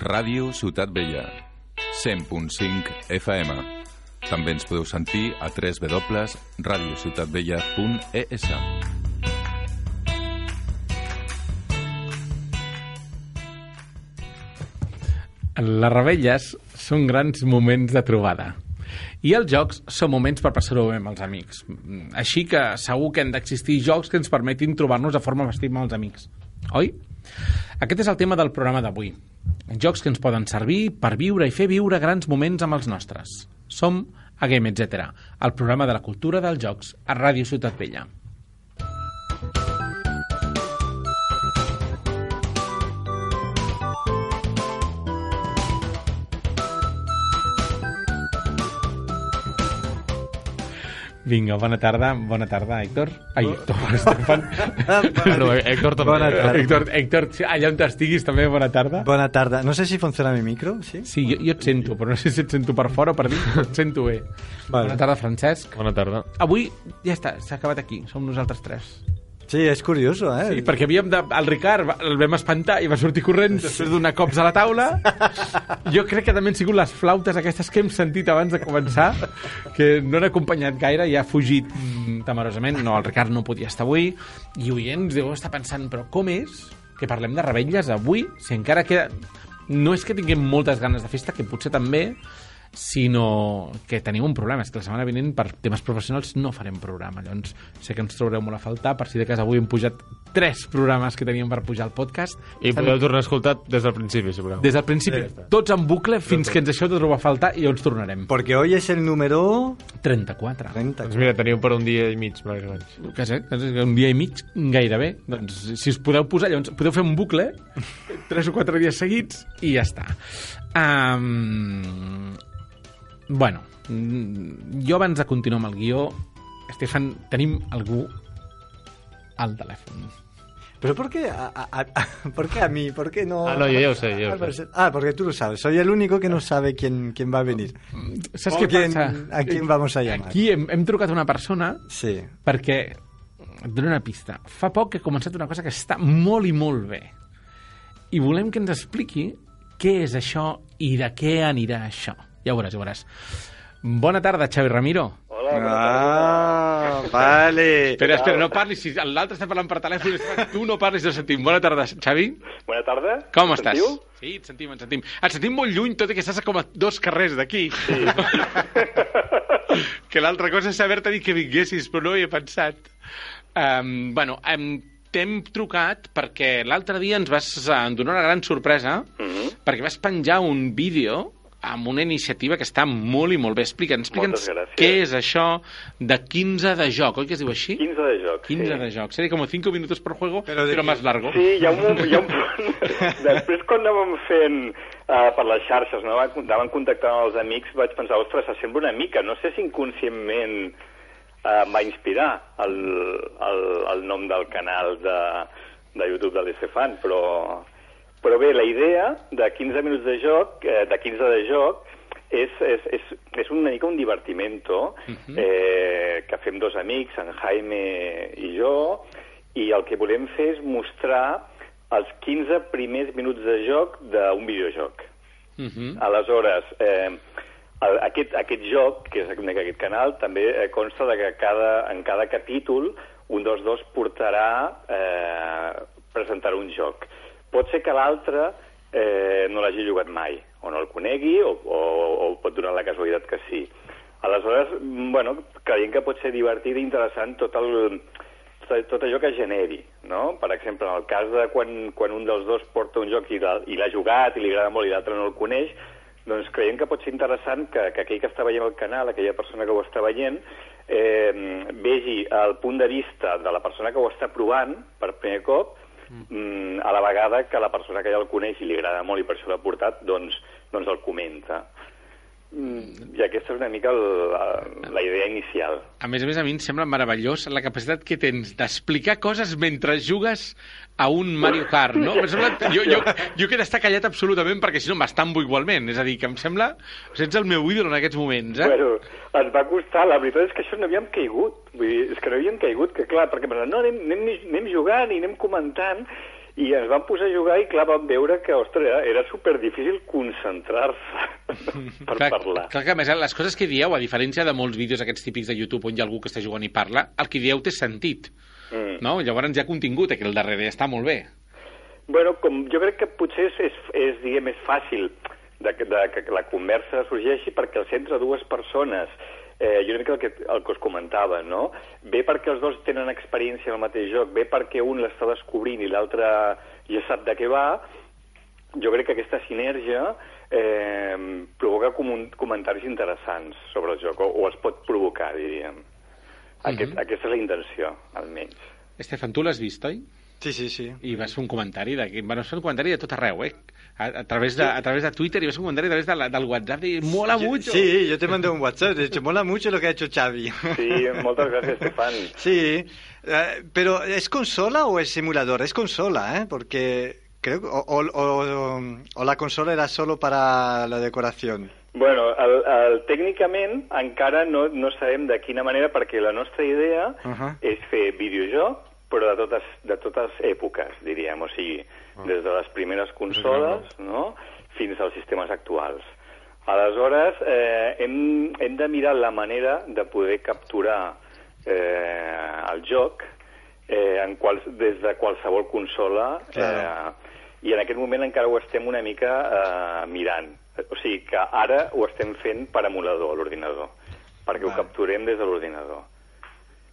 Ràdio Ciutat Vella, 100.5 FM. També ens podeu sentir a www.radiociutatvella.es. Les rebelles són grans moments de trobada. I els jocs són moments per passar-ho bé amb els amics. Així que segur que han d'existir jocs que ens permetin trobar-nos de forma festiva amb els amics. Oi? Aquest és el tema del programa d'avui. Jocs que ens poden servir per viure i fer viure grans moments amb els nostres. Som a Game Etc., el programa de la cultura dels jocs a Ràdio Ciutat Vella. Vinga, bona tarda. Bona tarda, Héctor. Ai, Héctor, Estefan. No, Héctor també. Bona tarda. Héctor, Héctor, allà on estiguis també, bona tarda. Bona tarda. No sé si funciona mi micro, ¿sí? Sí, jo, jo et sento, però no sé si et sento per fora o per dins, però et sento bé. Vale. Bona tarda, Francesc. Bona tarda. Avui ja està, s'ha acabat aquí, som nosaltres tres. Sí, és curioso, eh? Sí, perquè havíem de... El Ricard el vam espantar i va sortir corrent després donar cops a la taula. Jo crec que també han sigut les flautes aquestes que hem sentit abans de començar, que no han acompanyat gaire i ha fugit mm, temerosament. No, el Ricard no podia estar avui i oients deu estar pensant, però com és que parlem de rebelles avui si encara queda... No és que tinguem moltes ganes de festa, que potser també, sinó que tenim un problema, és que la setmana vinent per temes professionals no farem programa, llavors sé que ens trobareu molt a faltar, per si de cas avui hem pujat tres programes que teníem per pujar al podcast. I podeu tornar a escoltar des del principi, si voleu. des del principi, tots en bucle fins que ens deixeu de trobar a faltar i llavors tornarem. Porque hoy es el número 34 30. Doncs mira, teniu per un dia i mig, més o menys. que sé, que sé, un dia i mig gairebé. Doncs si us podeu posar, llavors podeu fer un bucle tres o quatre dies seguits i ja està. Um, bueno jo abans de continuar amb el guió Estefan, tenim algú al telèfon Pero ¿por qué a, a- a- ¿por qué a mí? ¿Por qué no? Ah, no, yo ya lo sé, yo Ah, sé. Ah, porque tú lo sabes. Soy el único que no sabe quién, quién va a venir. saps què quién- passa? ¿A quién vamos a llamar? aquí hem, hem trucat una persona Sí. perquè et dono una pista fa poc que ha començat una cosa que està molt i molt bé i volem que ens expliqui què és això i de què anirà això ja ho veuràs, ja ho veuràs Bona tarda, Xavi Ramiro. Ah, vale. Espera, espera, no parlis. Si l'altre està parlant per telèfon, tu no parlis, no sentim. Bona tarda, Xavi. Bona tarda. Com Em estàs? sentiu? Sí, et sentim, et sentim. Et sentim molt lluny, tot i que estàs a com a dos carrers d'aquí. Sí. que l'altra cosa és saber-te dir que vinguessis, però no hi he pensat. Um, bueno, um, t'hem trucat perquè l'altre dia ens vas eh, donar una gran sorpresa Mhm. perquè vas penjar un vídeo amb una iniciativa que està molt i molt bé. Explica'ns, explica'ns Moltes gràcies. què és això de 15 de joc, oi que es diu així? 15 de joc. 15 sí. de joc. Seria com 5 minutos por juego, Pero però, de más largo. Sí, hi ha un, hi ha un punt. Després, quan anàvem fent uh, per les xarxes, no? anaven contactant amb els amics, vaig pensar, ostres, s'assembla una mica. No sé si inconscientment uh, em va inspirar el, el, el nom del canal de, de YouTube de l'Estefan, però, però bé, la idea de 15 minuts de joc, eh, de 15 de joc, és, és, és, és una mica un divertimento eh, que fem dos amics, en Jaime i jo, i el que volem fer és mostrar els 15 primers minuts de joc d'un videojoc. Uh -huh. Aleshores, eh, el, aquest, aquest joc, que és aquest canal, també eh, consta de que cada, en cada capítol un dels dos portarà, eh, presentarà un joc. Pot ser que l'altre eh, no l'hagi jugat mai, o no el conegui, o, o, o pot donar la casualitat que sí. Aleshores, bueno, creiem que pot ser divertit i interessant tot el, tot, allò que generi, no? Per exemple, en el cas de quan, quan un dels dos porta un joc i l'ha jugat i li agrada molt i l'altre no el coneix, doncs creiem que pot ser interessant que, que aquell que està veient el canal, aquella persona que ho està veient, eh, vegi el punt de vista de la persona que ho està provant per primer cop, mm, a la vegada que la persona que ja el coneix i li agrada molt i per això l'ha portat, doncs, doncs el comenta. Mm, I aquesta és una mica el, la, la idea inicial. A més a més, a mi em sembla meravellós la capacitat que tens d'explicar coses mentre jugues a un Mario Kart, no? Em sembla, jo, jo, jo que d'estar callat absolutament perquè si no m'estambo igualment. És a dir, que em sembla... Ets el meu ídol en aquests moments, eh? Bueno, ens va costar, la veritat és que això no havíem caigut. Vull dir, és que no havíem caigut, que clar, perquè no, anem, anem, anem jugant i anem comentant, i ens vam posar a jugar i clar, vam veure que, ostres, era, era super difícil concentrar-se per clar, parlar. Clar que a més les coses que dieu, a diferència de molts vídeos aquests típics de YouTube on hi ha algú que està jugant i parla, el que dieu té sentit. Mm. No? Llavors hi ha contingut aquí al darrere, està molt bé. Bueno, com jo crec que potser és, és, és diguem, és fàcil de, de, que la conversa sorgeixi perquè el centre dues persones eh, jo crec que el, que el que us comentava, no? Bé perquè els dos tenen experiència en el mateix joc, bé perquè un l'està descobrint i l'altre ja sap de què va, jo crec que aquesta sinergia eh, provoca com comentaris interessants sobre el joc, o, o els pot provocar, diríem. Aquest, Aquesta és la intenció, almenys. Estefan, tu l'has vist, oi? Sí, sí, sí. I vas fer un comentari, de, bueno, vas fer un comentari de tot arreu, eh? A, a, través, de, a través de Twitter i vas un comentari a través de la, del WhatsApp i mola Yo- mucho. Sí, yo te mandé un WhatsApp. De hecho, mola mucho lo que ha hecho Xavi. Sí, moltes gràcies, Stefan. Sí, eh, pero ¿es consola o es simulador? Es consola, ¿eh? Porque creo que o, o- o- o la consola era solo para la decoración. Bueno, el, el, tècnicament encara no, no sabem de quina manera, perquè la nostra idea uh Ahà. és fer videojoc, però de totes, de totes èpoques, diríem, o sigui, des de les primeres consoles no? fins als sistemes actuals. Aleshores, eh, hem, hem de mirar la manera de poder capturar eh, el joc eh, en quals, des de qualsevol consola Clar. eh, i en aquest moment encara ho estem una mica eh, mirant. O sigui que ara ho estem fent per emulador a l'ordinador, perquè ho Vale. capturem des de l'ordinador.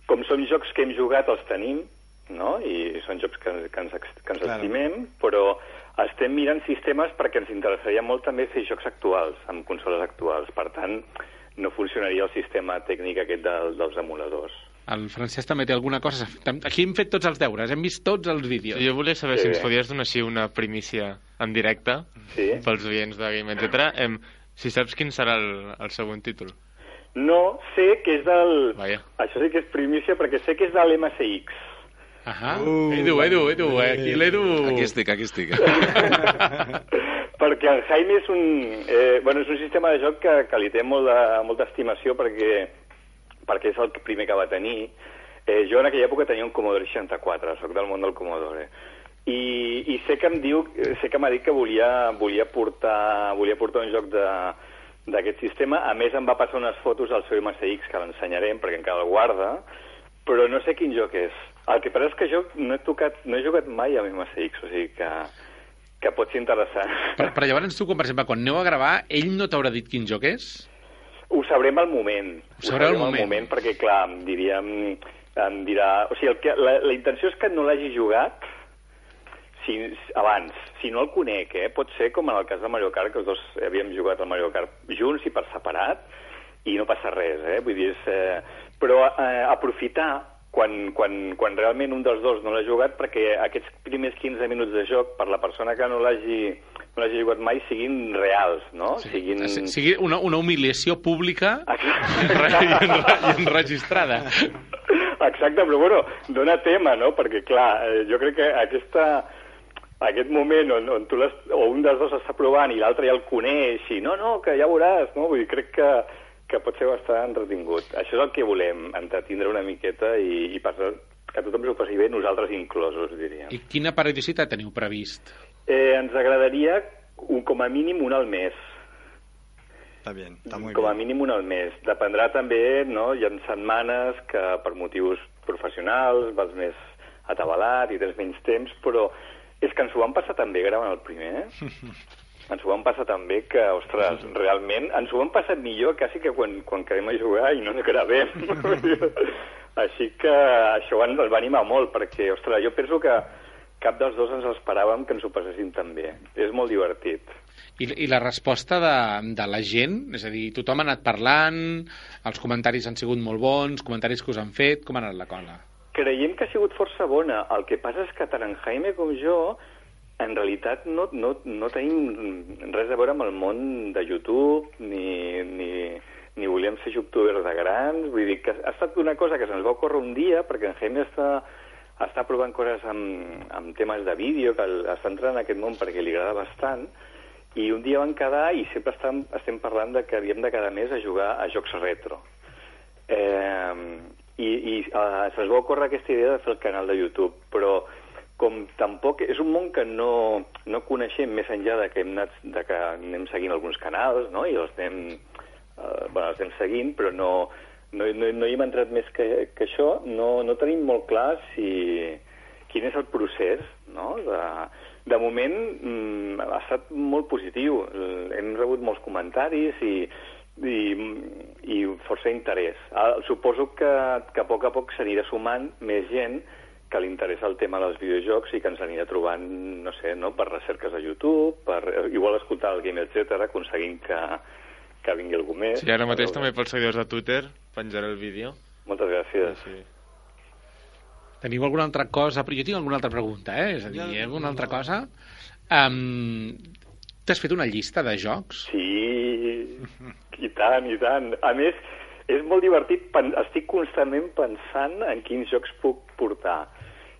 Com són jocs que hem jugat, els tenim, no? i són jocs que, que ens, que ens Claro. estimem, però estem mirant sistemes perquè ens interessaria molt també fer jocs actuals, amb consoles actuals. Per tant, no funcionaria el sistema tècnic aquest del, dels emuladors. El Francesc també té alguna cosa. Aquí hem fet tots els deures, hem vist tots els vídeos. Jo volia saber Sí. si ens podies donar així una primícia en directe Sí? pels oients de Game, etc. Em, si saps quin serà el, el següent títol. No, sé que és del... Vaja. Això sí que és primícia, perquè sé que és de l'MSX. Ahà. Uh, Edu, Edu, Edu, eh? aquí l'Edu... Aquí estic, aquí estic. perquè el Jaime és un, eh, bueno, és un sistema de joc que, que li té molt de, molta estimació perquè, perquè és el primer que va tenir. Eh, jo en aquella època tenia un Commodore 64, sóc del món del Commodore. I, i sé que em diu, sé que m'ha dit que volia, volia, portar, volia portar un joc de d'aquest sistema. A més, em va passar unes fotos al seu MSX que l'ensenyarem perquè encara el guarda, però no sé quin joc és. El que passa és que jo no he, tocat, no he jugat mai amb MSX, o sigui que, que pot ser interessant. Però, però llavors tu, quan, per exemple, quan aneu a gravar, ell no t'haurà dit quin joc és? Ho sabrem al moment. Ho sabreu al sabrem moment. moment perquè, clar, em diríem... Em dirà... O sigui, el que, la, la intenció és que no l'hagi jugat si, abans. Si no el conec, eh? Pot ser com en el cas de Mario Kart, que els dos havíem jugat al Mario Kart junts i per separat, i no passa res, eh? Vull dir, és, eh... Però eh, aprofitar quan, quan, quan realment un dels dos no l'ha jugat perquè aquests primers 15 minuts de joc per la persona que no l'hagi no l'hagi jugat mai siguin reals, no? Sí. Siguin... Sigui una, una humiliació pública i, Exacte. enre- i, enre- i enregistrada. Exacte, però bueno, dona tema, no? Perquè, clar, eh, jo crec que aquesta, aquest moment on, on tu les, o un dels dos està provant i l'altre ja el coneix i no, no, que ja veuràs, no? Vull dir, crec que, que pot ser bastant entretingut. Això és el que volem, entretindre una miqueta i, i passar, que tothom s'ho passi bé, nosaltres inclosos, diríem. I quina periodicitat teniu previst? Eh, ens agradaria un, com a mínim un al mes. Está bien, está muy com a bien. mínim un al mes. Dependrà també, no? Hi ha setmanes que per motius professionals vas més atabalat i tens menys temps, però és que ens ho vam passar tan bé gravant el primer, eh? ens ho vam passar tan bé que, ostres, realment, ens ho vam passar millor quasi que quan, quan quedem a jugar i no ens gravem. Així que això ens el va animar molt, perquè, ostres, jo penso que cap dels dos ens esperàvem que ens ho passessin tan bé. És molt divertit. I, I la resposta de, de la gent? És a dir, tothom ha anat parlant, els comentaris han sigut molt bons, comentaris que us han fet, com ha anat la cosa? creiem que ha sigut força bona. El que passa és que tant en Jaime com jo en realitat no, no, no tenim res a veure amb el món de YouTube, ni, ni, ni volíem ser youtubers de grans, vull dir que ha estat una cosa que se'ns va ocórrer un dia, perquè en Jaime està, està provant coses amb, amb temes de vídeo, que està entrant en aquest món perquè li agrada bastant, i un dia van quedar i sempre estem, estem parlant de que havíem de cada mes a jugar a jocs retro. Eh, I i uh, se'ns va ocórrer aquesta idea de fer el canal de YouTube, però com tampoc és un món que no, no coneixem més enllà de que, hem anat, de que anem seguint alguns canals, no? i els anem, uh, bueno, els anem seguint, però no, no, no, no hi hem entrat més que, que això, no, no tenim molt clar si, quin és el procés, no? De, de moment mm, ha estat molt positiu. Hem rebut molts comentaris i, i, i força interès. Ah, suposo que, que a poc a poc s'anirà sumant més gent que li interessa el tema dels videojocs i que ens anirà trobant, no sé, no, per recerques a YouTube, per igual escoltar el Game, etc aconseguint que, que vingui algú més. Sí, ara mateix també pels seguidors de Twitter penjaré el vídeo. Moltes gràcies. Sí. Teniu alguna altra cosa? Però jo tinc alguna altra pregunta, eh? És a dir, hi ha alguna altra cosa? Um, T'has fet una llista de jocs? Sí, i tant, i tant. A més, és molt divertit, estic constantment pensant en quins jocs puc portar.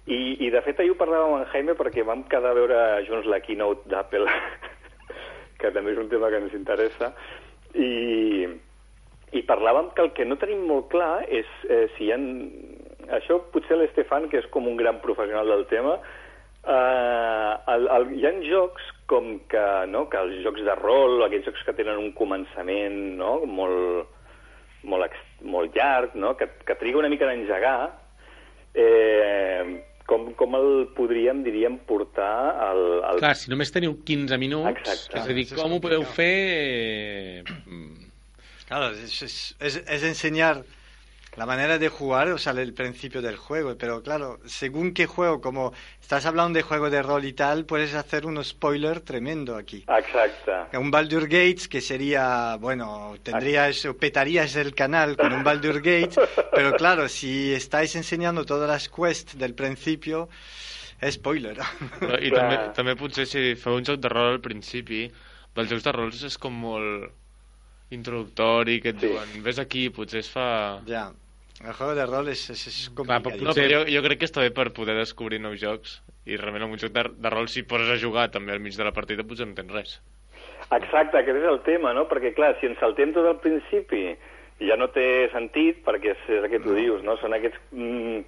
I, i de fet ahir ho parlàvem amb en Jaime perquè vam quedar a veure junts la keynote d'Apple, que també és un tema que ens interessa, i, i parlàvem que el que no tenim molt clar és eh, si hi ha... Això potser l'Estefan, que és com un gran professional del tema, eh, el, el, hi ha jocs com que, no, que els jocs de rol, aquells jocs que tenen un començament no, molt, molt, molt llarg, no, que, que triga una mica a engegar, eh, com, com el podríem, diríem, portar al... al... Clar, si només teniu 15 minuts, Exacte. és a dir, com ho podeu fer... eh, Claro, es, es- es enseñar la manera de jugar, o sea, el principio del juego. Pero claro, según qué juego, como estás hablando de juego de rol y tal, puedes hacer un spoiler tremendo aquí. Exacte. Un Baldur Gates que sería, bueno, tendrías o petarías el canal con un Baldur Gates, pero claro, si estáis enseñando todas las quests del principio, es spoiler. I també, també potser si feu un joc de rol al principi, dels jocs de rols és com molt introductori, que et Sí. diuen, ves aquí, potser es fa... ya, el juego de rol es, es, es Clar, però. No, però jo, jo crec que està bé per poder descobrir nous jocs i realment en un joc de, de rol si poses a jugar també al mig de la partida potser no tens res. Exacte, aquest és el tema, no? Perquè, clar, si ens saltem tot al principi ja no té sentit, perquè és, és el que tu dius, no? Són aquests... Mm,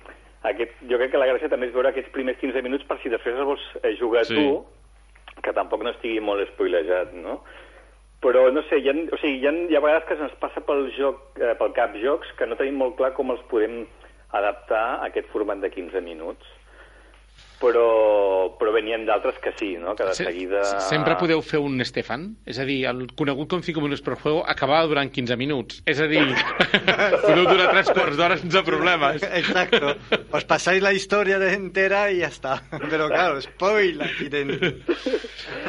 aquest, jo crec que la gràcia també és veure aquests primers 15 minuts per si després els vols eh, jugar Sí. tu, que tampoc no estigui molt spoilejat, no? Però, no sé, hi ha, o sigui, hi ha, hi ha vegades que se'ns passa pel, joc, eh, pel cap jocs que no tenim molt clar com els podem adaptar a aquest format de 15 minuts. Però, però venien d'altres que sí, no? Que de Se- seguida... Sempre podeu fer un Stefan? És a dir, el conegut com 5 minuts per juego acabava durant 15 minuts. És a dir, podeu durar 3 quarts d'hora sense problemes. Exacto. Os pasáis la historia de entera y ya está. Pero claro, spoiler aquí dentro.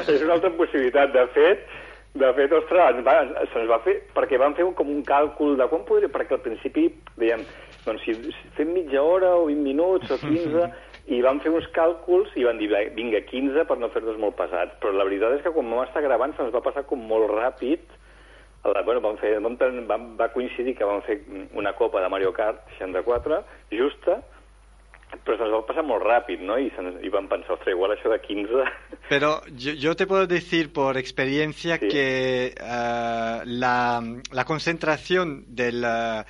és una altra possibilitat. De fet, de fet, ostres, va, se'ns va fer, perquè vam fer com un càlcul de quan podria, perquè al principi dèiem, doncs si, fem mitja hora o 20 minuts o 15, i vam fer uns càlculs i van dir, "Va, vinga, 15 per no fer-nos molt pesats. Però la veritat és que quan vam estar gravant se'ns va passar com molt ràpid. La, bueno, vam fer, vam, vam, va coincidir que vam fer una copa de Mario Kart 64, justa, però se'ns va passar molt ràpid, no? I, se'ns, i vam pensar, ostres, igual això de 15... Pero yo, yo te puedo decir por experiencia Sí. que eh, la, la concentración del, eh,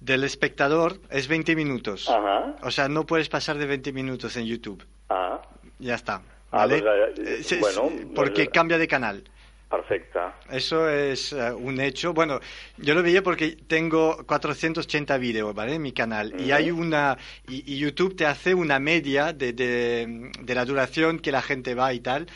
del espectador es 20 minutos. Ajá. O sea, no puedes pasar de 20 minutos en YouTube. Ah, Ya está. Ah, ¿vale? pues, eh, se- bueno, se- pues, porque eh, cambia de canal. Perfecte. Eso es eh, un hecho. Bueno, yo lo veía porque tengo 480 vídeos, ¿vale? En mi canal. Y hay una. Y, y YouTube te hace una media de, de, de la duración que la gente va y tal.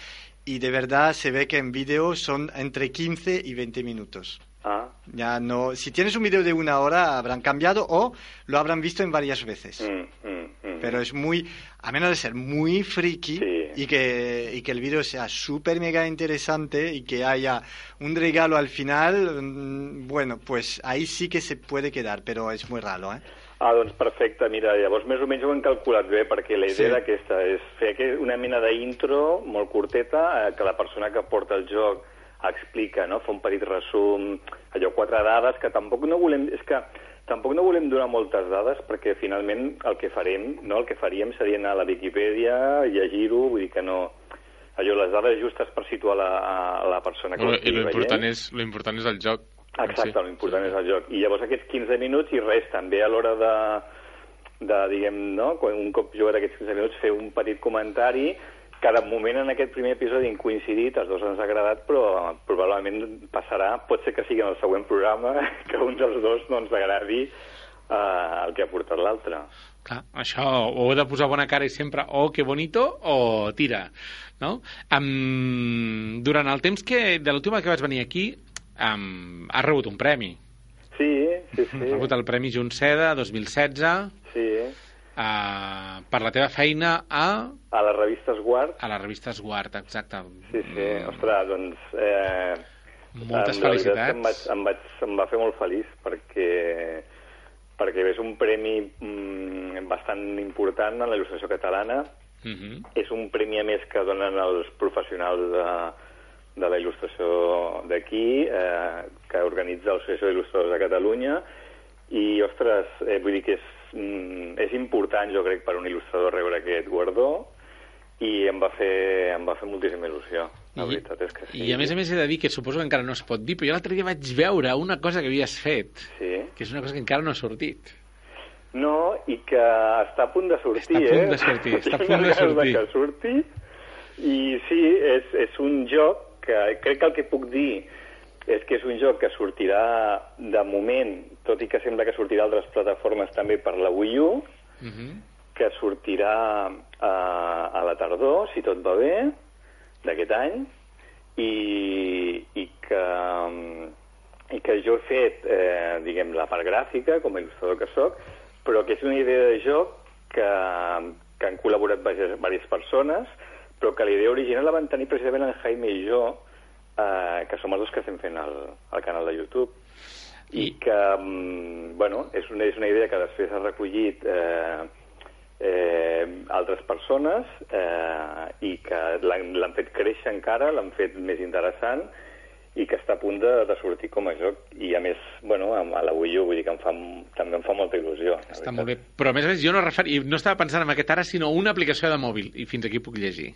Y de verdad se ve que en vídeo son entre 15 y 20 minutos. Ah, Ya no. Si tienes un vídeo de una hora, habrán cambiado o lo habrán visto en varias veces. mm, mm, mm. Pero es muy, a menos de ser muy friki Sí. Y, que, y que el vídeo sea súper mega interesante y que haya un regalo al final, mm, bueno, pues ahí sí que se puede quedar, pero es muy raro, ¿eh? Ah, doncs perfecte, mira, llavors més o menys ho hem calculat bé, perquè la idea Sí. d'aquesta és fer una mena d'intro molt curteta, eh, que la persona que porta el joc explica, no? fa un petit resum, allò, quatre dades, que tampoc no volem... És que tampoc no volem donar moltes dades, perquè finalment el que farem, no? el que faríem seria anar a la Viquipèdia, llegir-ho, vull dir que no... Allò, les dades justes per situar la, a la persona que ho Bueno, I l'important és, lo important és el joc. Exacte, si. l'important és el joc. I llavors aquests 15 minuts i res, també a l'hora de, de, diguem, no? un cop jugat aquests 15 minuts, fer un petit comentari que de moment en aquest primer episodi hem coincidit, els dos ens ha agradat, però probablement passarà, pot ser que sigui en el següent programa, que un dels dos no ens agradi eh, el que ha portat l'altre. Clar, això o heu de posar bona cara i sempre oh, que bonito, o tira, no? Um, durant el temps que, de l'última que vaig venir aquí, um, has rebut un premi. Sí, sí, Has sí. rebut el Premi Juntseda 2016 Sí, uh, per la teva feina a, a les revistes Guard. a la revista Esguard, exacte. Sí, sí, ostres, doncs... Eh, Moltes felicitats. Em, vaig, em, vaig, em va fer molt feliç perquè perquè és un premi mm, bastant important en la il·lustració catalana. Uh -huh. És un premi, a més, que donen els professionals de, de la il·lustració d'aquí, eh, que organitza l'Associació d'Il·lustradors de Catalunya, i, ostres, eh, vull dir que és, mm, és important, jo crec, per un il·lustrador rebre aquest guardó, i em va fer, em va fer moltíssima il·lusió. La I, veritat és que sí. I a més a més he de dir que suposo que encara no es pot dir, però jo l'altre dia vaig veure una cosa que havies fet, Sí. que és una cosa que encara no ha sortit. No, i que està a punt de sortir, Està a punt eh? de sortir, està a punt de sortir. que surti. I sí, és, és un joc que crec que el que puc dir és que és un joc que sortirà de moment, tot i que sembla que sortirà a altres plataformes també per la Wii U, Uh -huh. que sortirà a, a la tardor, si tot va bé, d'aquest any, i, i, que, i que jo he fet, eh, diguem, la part gràfica, com a il·lustrador que sóc, però que és una idea de joc que, que han col·laborat diverses, diverses persones, però que la idea original la van tenir precisament en Jaime i jo, eh, que som els dos que estem fent el, el canal de YouTube, i que, mm, bueno, és una, és una idea que després ha recollit eh, eh, altres persones eh, i que l'han fet créixer encara, l'han fet més interessant i que està a punt de, de sortir com a joc. I a més, bueno, a, la Wii U, vull dir que em fa, també em fa molta il·lusió. Està molt bé. Però a més a més jo no, referi... no estava pensant en aquest ara, sinó una aplicació de mòbil, i fins aquí puc llegir.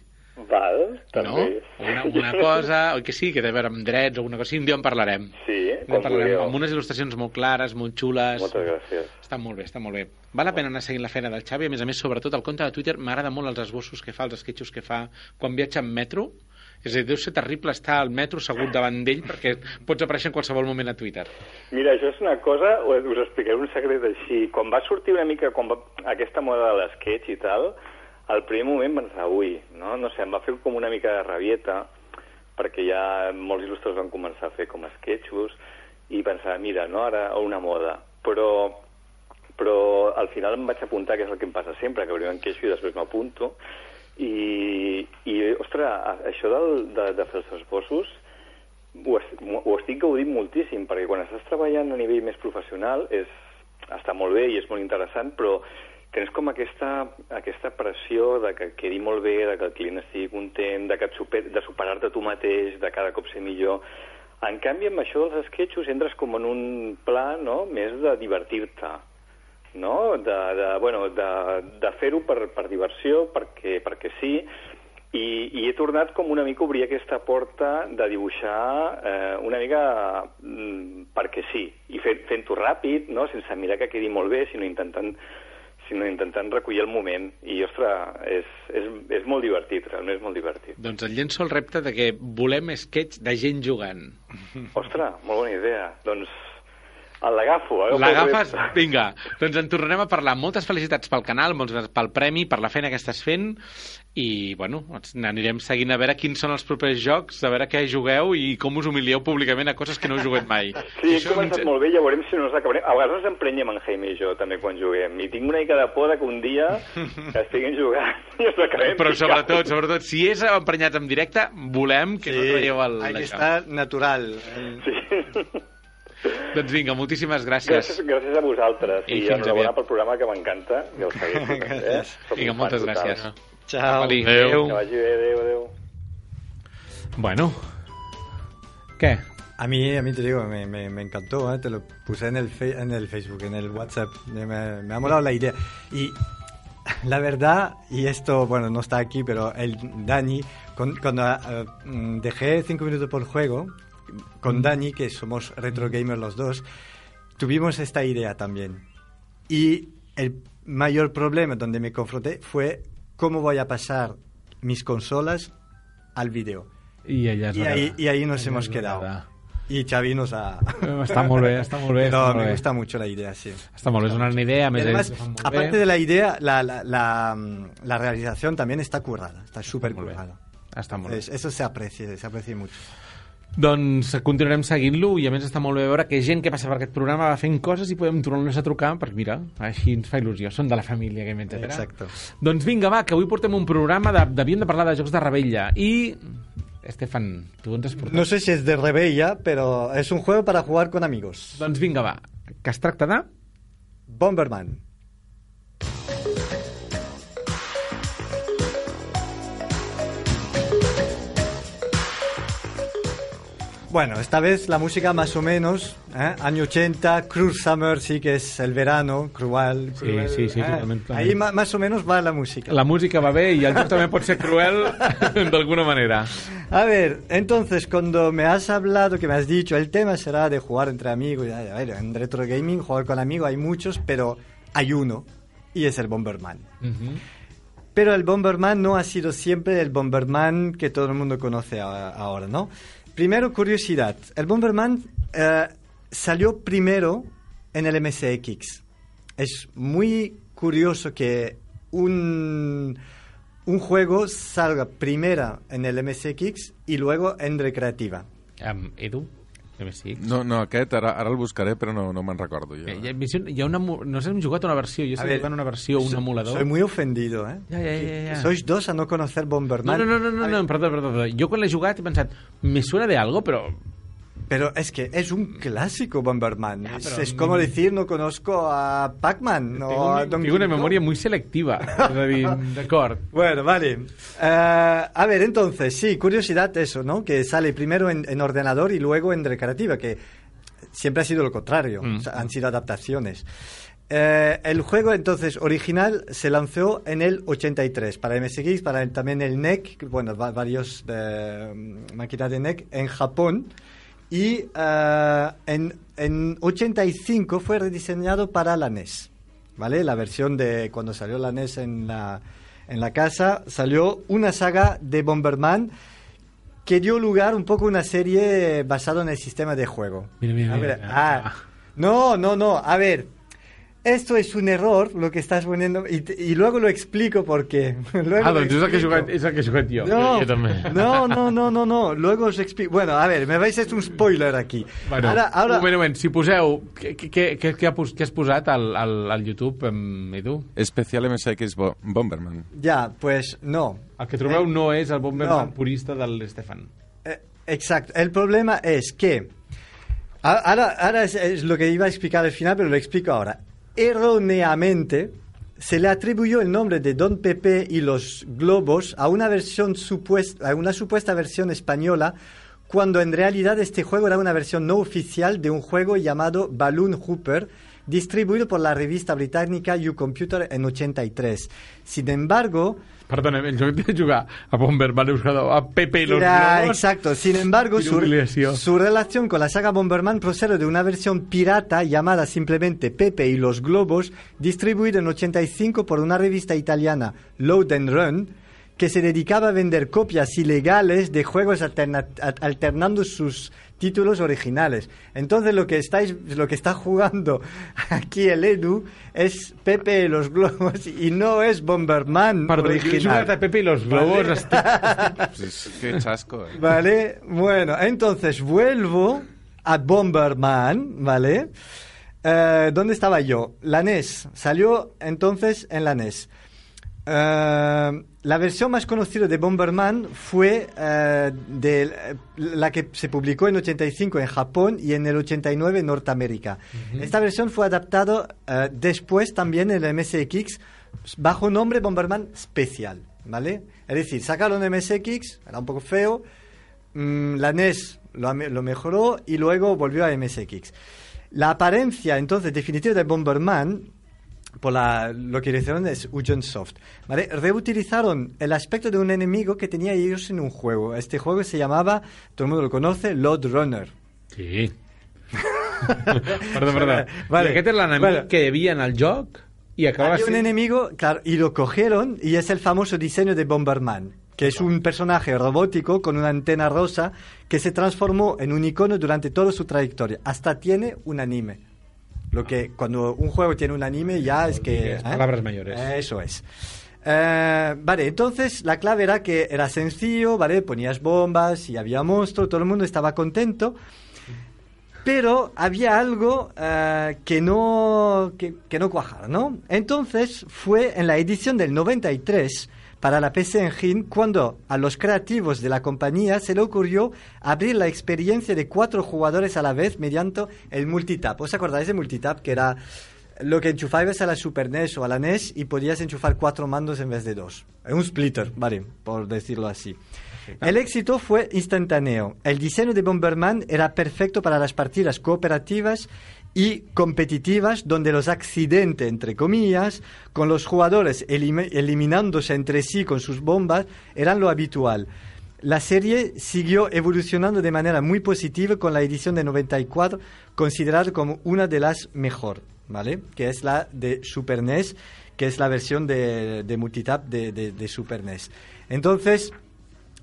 Val, No? també. Una, una cosa, oi que sí, que té a veure amb drets o alguna cosa així, un dia en parlarem. Sí, quan en parlarem, vulgueu. amb unes il·lustracions molt clares, molt xules. Moltes gràcies. Està molt bé, està molt bé. Val la pena anar seguint la feina del Xavi, a més a més, sobretot el compte de Twitter, m'agrada molt els esbossos que fa, els esquetxos que fa quan viatja en metro. És a dir, deu ser terrible estar al metro segut davant d'ell perquè pots aparèixer en qualsevol moment a Twitter. Mira, això és una cosa, us explicaré un secret així. Quan va sortir una mica com va, aquesta moda de l'esquetx i tal, al primer moment pensar, ui, no? no sé, em va fer com una mica de rabieta, perquè ja molts il·lustres van començar a fer com esquetxos, i pensar, mira, no, ara una moda. Però, però al final em vaig apuntar, que és el que em passa sempre, que primer em queixo i després m'apunto, i, i ostres, això del, de, de fer els esbossos, ho, es, ho estic gaudint moltíssim, perquè quan estàs treballant a nivell més professional és, està molt bé i és molt interessant, però tens com aquesta, aquesta pressió de que quedi molt bé, de que el client estigui content, de, que super, de superar-te tu mateix, de cada cop ser millor. En canvi, amb això dels esquetxos entres com en un pla no? més de divertir-te, no? de, de, bueno, de, de fer-ho per, per diversió, perquè, perquè sí, i, i he tornat com una mica a obrir aquesta porta de dibuixar eh, una mica mm, perquè sí, i fent- fent-ho ràpid, no? sense mirar que quedi molt bé, sinó intentant sinó intentant recollir el moment. I, ostres, és, és, és molt divertit, realment és molt divertit. Doncs et llenço el repte de que volem sketch de gent jugant. Ostres, molt bona idea. Doncs l'agafo. agafo el L'agafes? Vinga, doncs en tornarem a parlar. Moltes felicitats pel canal, moltes gràcies pel premi, per la feina que estàs fent i, bueno, ens anirem seguint a veure quins són els propers jocs, a veure què jugueu i com us humilieu públicament a coses que no heu jugat mai. Sí, he Això començat ens- molt bé, ja veurem si no ens acabarem. A vegades ens emprenyem en Jaime i jo, també, quan juguem. I tinc una mica de por de que un dia estiguin jugant i ens acabem Però picant. sobretot, sobretot, si és emprenyats en directe, volem que no traieu el... Hay que això. estar natural. Sí. Doncs vinga, moltíssimes gràcies. Gràcies, gràcies a vosaltres. I I, fins enhorabona aviat. pel programa, que m'encanta. Que el segueixo. eh? Som Vinga, un moltes fan total. gràcies. Chao. Vali, Adéu. adéu. Que vagi bé, adéu, adéu. Bueno. Què? A mí, a mí te digo, me, me, me encantó, ¿eh? te lo puse en el, fe- en el Facebook, en el WhatsApp, me, ha molado la idea. Y la verdad, y esto, bueno, no está aquí, pero el Dani, con- cuando eh, mm, dejé cinco minutos por juego, con Dani, que somos retro gamers los dos, tuvimos esta idea también. Y el mayor problema donde me confronté fue cómo voy a pasar mis consolas al vídeo. I allà es Y ahí, y ahí nos Allà hemos quedado. quedar. Y Xavi nos ha... Està molt bé, està molt bé. Molt me bé. gusta mucho la idea, sí. Està molt bé, és una gran idea. Y més, además, aparte de la idea, la, la, la, mm, la realización también está currada, está súper currada. Està molt bé. Es- Eso se aprecia, se aprecia mucho. Doncs continuarem seguint-lo i a més està molt bé veure que gent que passa per aquest programa va fent coses i podem tornar-los a trucar perquè mira, així ens fa il·lusió són de la família Game etc. Exacto. Doncs vinga, va, que avui portem un programa de, devíem de parlar de jocs de rebella i Estefan, tu ens has portat No sé si es de Rebella, pero es un juego para jugar con amigos. Doncs vinga, va, que es tracta de... Bomberman. Bueno, esta vez la música más o menos, ¿eh? año 80, Cruel Summer sí que es el verano, cruel. Sí, cruel, sí, sí, ¿eh? totalment, totalment. Ahí más o menos va la música. La música va bé i el joc també pot ser cruel d'alguna manera. A ver, entonces cuando me has hablado, que me has dicho, el tema será de jugar entre amigos. A ver, en retro gaming, jugar con amigos hay muchos, pero hay uno, y es el Bomberman. Pero el Bomberman no ha sido siempre el Bomberman que todo el mundo conoce ahora, ¿no? Primero, curiosidad. El Bomberman eh, salió primero en el MSX. Es muy curioso que un, un juego salga primero en el MSX y luego en recreativa. Edu, MSX. No, no, aquest ara, ara el buscaré, però no, no me'n recordo. Jo. Eh, Hi ha, hi ha una, no sé si hem jugat una versió, jo ver, jugant una versió, un so- emulador. Soy muy ofendido, ¿eh? Ja, ja, ja, ja. Sois dos a no conocer No, Bomberman. no, no, no, no, no, ver, perdó, perdó, perdó. Jo quan l'he jugat he pensat, me suena de algo, però... Pero es que es un clásico Bomberman. Ya, es, como mi- decir, no conozco a Pac-Man o Tinc, a un, Donkey tinc una Kong. memòria muy selectiva. D'acord. Bueno, vale. Eh, a ver, entonces, sí, curiosidad eso, ¿no? Que sale primero en, en ordenador y luego en recreativa, que siempre ha sido lo contrario. Mm. O sea, han sido adaptaciones. Eh, el juego, entonces, original se lanzó en el 83 para MSX, para el- también el NEC, bueno, va- varios eh, máquinas de NEC en Japón. Y eh, en, en 85 fue rediseñado para la NES. ¿Vale? La versión de cuando salió la NES en la, en la casa, salió una saga de Bomberman que dio lugar un poco a una serie basada en el sistema de juego. Mira, mira, A mira. ver, ah, no, no, no, a ver. Esto es un error, lo que estás poniendo, y, y luego lo explico por qué. Luego Ah, és el que jo. No, també. no, no, no, no, no. Luego os explico. Bueno, a ver, me vais a hacer un spoiler aquí. Bueno, ahora, ahora, un moment, un moment. Si poseu... Què, què, què, has posat al, al, al YouTube, em, Edu? Especial MSX Bo Bomberman. ya, pues no. El que trobeu no és el Bomberman No. purista de l'Estefan. Eh, exacto. El problema es que. Ahora, ahora es, es lo que iba a explicar al final, pero lo explico ahora. Erróneamente se le atribuyó el nombre de Don Pepe y los globos a una versión supuesta, a una supuesta versión española, cuando en realidad este juego era una versión no oficial de un juego llamado Balloon Hooper, distribuido por la revista británica You Computer en 83. Sin embargo, Perdona, el joc de a Bomberman he buscat a Pepe y los Era, globos. exacto. Sin embargo, su, su relación con la saga Bomberman procede de una versión pirata llamada simplemente Pepe y los Globos, distribuida en 85 por una revista italiana, Load and Run, que se dedicaba a vender copias ilegales de juegos alternando sus títulos originales. Entonces lo que estáis, lo que está jugando aquí el Edu es Pepe y los Globos y no es Bomberman Perdó, jo he original. a Pepe y los globos. Vale. Pues que chasco, eh? Vale, bueno, entonces vuelvo a Bomberman, ¿vale? Eh, ¿Dónde estaba yo? La NES. Salió entonces en la NES. Eh, la versión más conocida de Bomberman fue eh, de la que se publicó en 85 en Japón y en el 89 en Norteamérica. Esta versión fue adaptada eh, después también en el MSX bajo nombre Bomberman Special, ¿vale? Es decir, sacaron MSX, era un poco feo, mm, la NES lo mejoró y luego volvió a MSX. La apariencia entonces definitiva de Bomberman por la, lo que hicieron es Soft. ¿vale? Reutilizaron el aspecto de un enemigo que tenía ellos en un juego. Este juego se llamaba, todo el mundo lo conoce, Load Runner. Sí. perdó, perdó. Vale. Aquest és l'enemic Vale. que en el joc i acaba Había un enemigo, claro, y lo cogieron y es el famoso diseño de Bomberman, que es un personaje robótico con una antena rosa que se transformó en un icono durante toda su trayectoria. Hasta tiene un anime. Lo que cuando un juego tiene un anime ya es que... es palabras mayores. Eso es. Eh, vale, entonces la clave era que era sencillo, ¿vale? Ponías bombas y había monstruos, todo el mundo estaba contento. Pero había algo eh, que, no, que, que no cuajaba, ¿no? Entonces fue en la edición del 93 para la PC Engine cuando a los creativos de la compañía se le ocurrió abrir la experiencia de cuatro jugadores a la vez mediante el multitap. ¿Os acordáis de multitap? Que era lo que enchufabas a la Super NES o a la NES y podías enchufar cuatro mandos en vez de dos. Un splitter, vale, por decirlo así. El éxito fue instantáneo. El diseño de Bomberman era perfecto para las partidas cooperativas y competitivas donde los accidentes, entre comillas, con los jugadores elimi- eliminándose entre sí con sus bombas, eran lo habitual. La serie siguió evolucionando de manera muy positiva con la edición de 94, considerada como una de las mejor, ¿vale? Que es la de Super NES, que es la versión de, de multitap de- de Super NES. Entonces,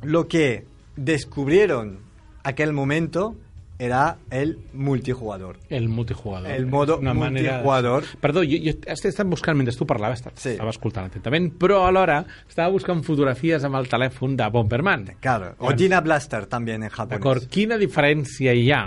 lo que descubrieron aquel momento era el multijugador. El multijugador. El modo Una multijugador. Perdó, jo, jo estat buscant, mentre tu parlaves, estava, Sí. estava escoltant atentament, però alhora estava buscant fotografies amb el telèfon de Bomberman. Claro. O Dina Blaster también en japonés. D'acord, quina diferència hi ha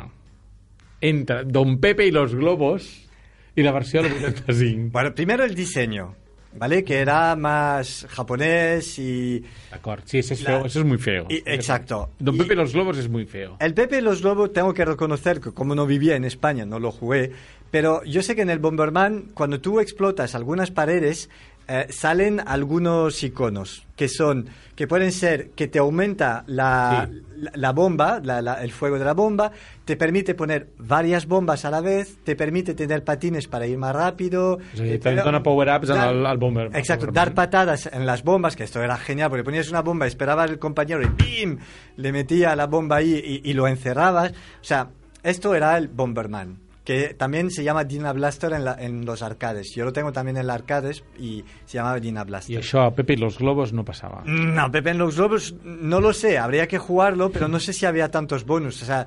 entre Don Pepe y los globos i la versió del 85? Bueno, primero el diseño, ¿vale? Que era más japonés y... D'acord, sí, ese es, La- feo, eso es muy feo. y- exacto. Don Pepe y los globos es muy feo. El Pepe los Lobos tengo que reconocer que como no vivía en España, no lo jugué, pero yo sé que en el Bomberman, cuando tú explotas algunas paredes, eh, salen algunos iconos que son, que pueden ser que te aumenta la, Sí. la, la bomba, la- la- el fuego de la bomba, te permite poner varias bombas a la vez, te permite tener patines para ir más rápido. Dir, eh, te dona power-ups el, el Bomber. Exacto, dar patadas en las bombas, que esto era genial, porque ponías una bomba, esperaba el compañero y ¡pim! Le metía la bomba ahí y, y lo encerrabas. O sea, esto era el Bomberman, que también se llama Dina Blaster en, la- en los arcades. Yo lo tengo también en los arcades y se llamaba Dina Blaster. I això a Pepe y los globos no passava. No, Pepe en los Globos no lo sé, habría que jugarlo, pero no sé si había tantos bonus. O sea,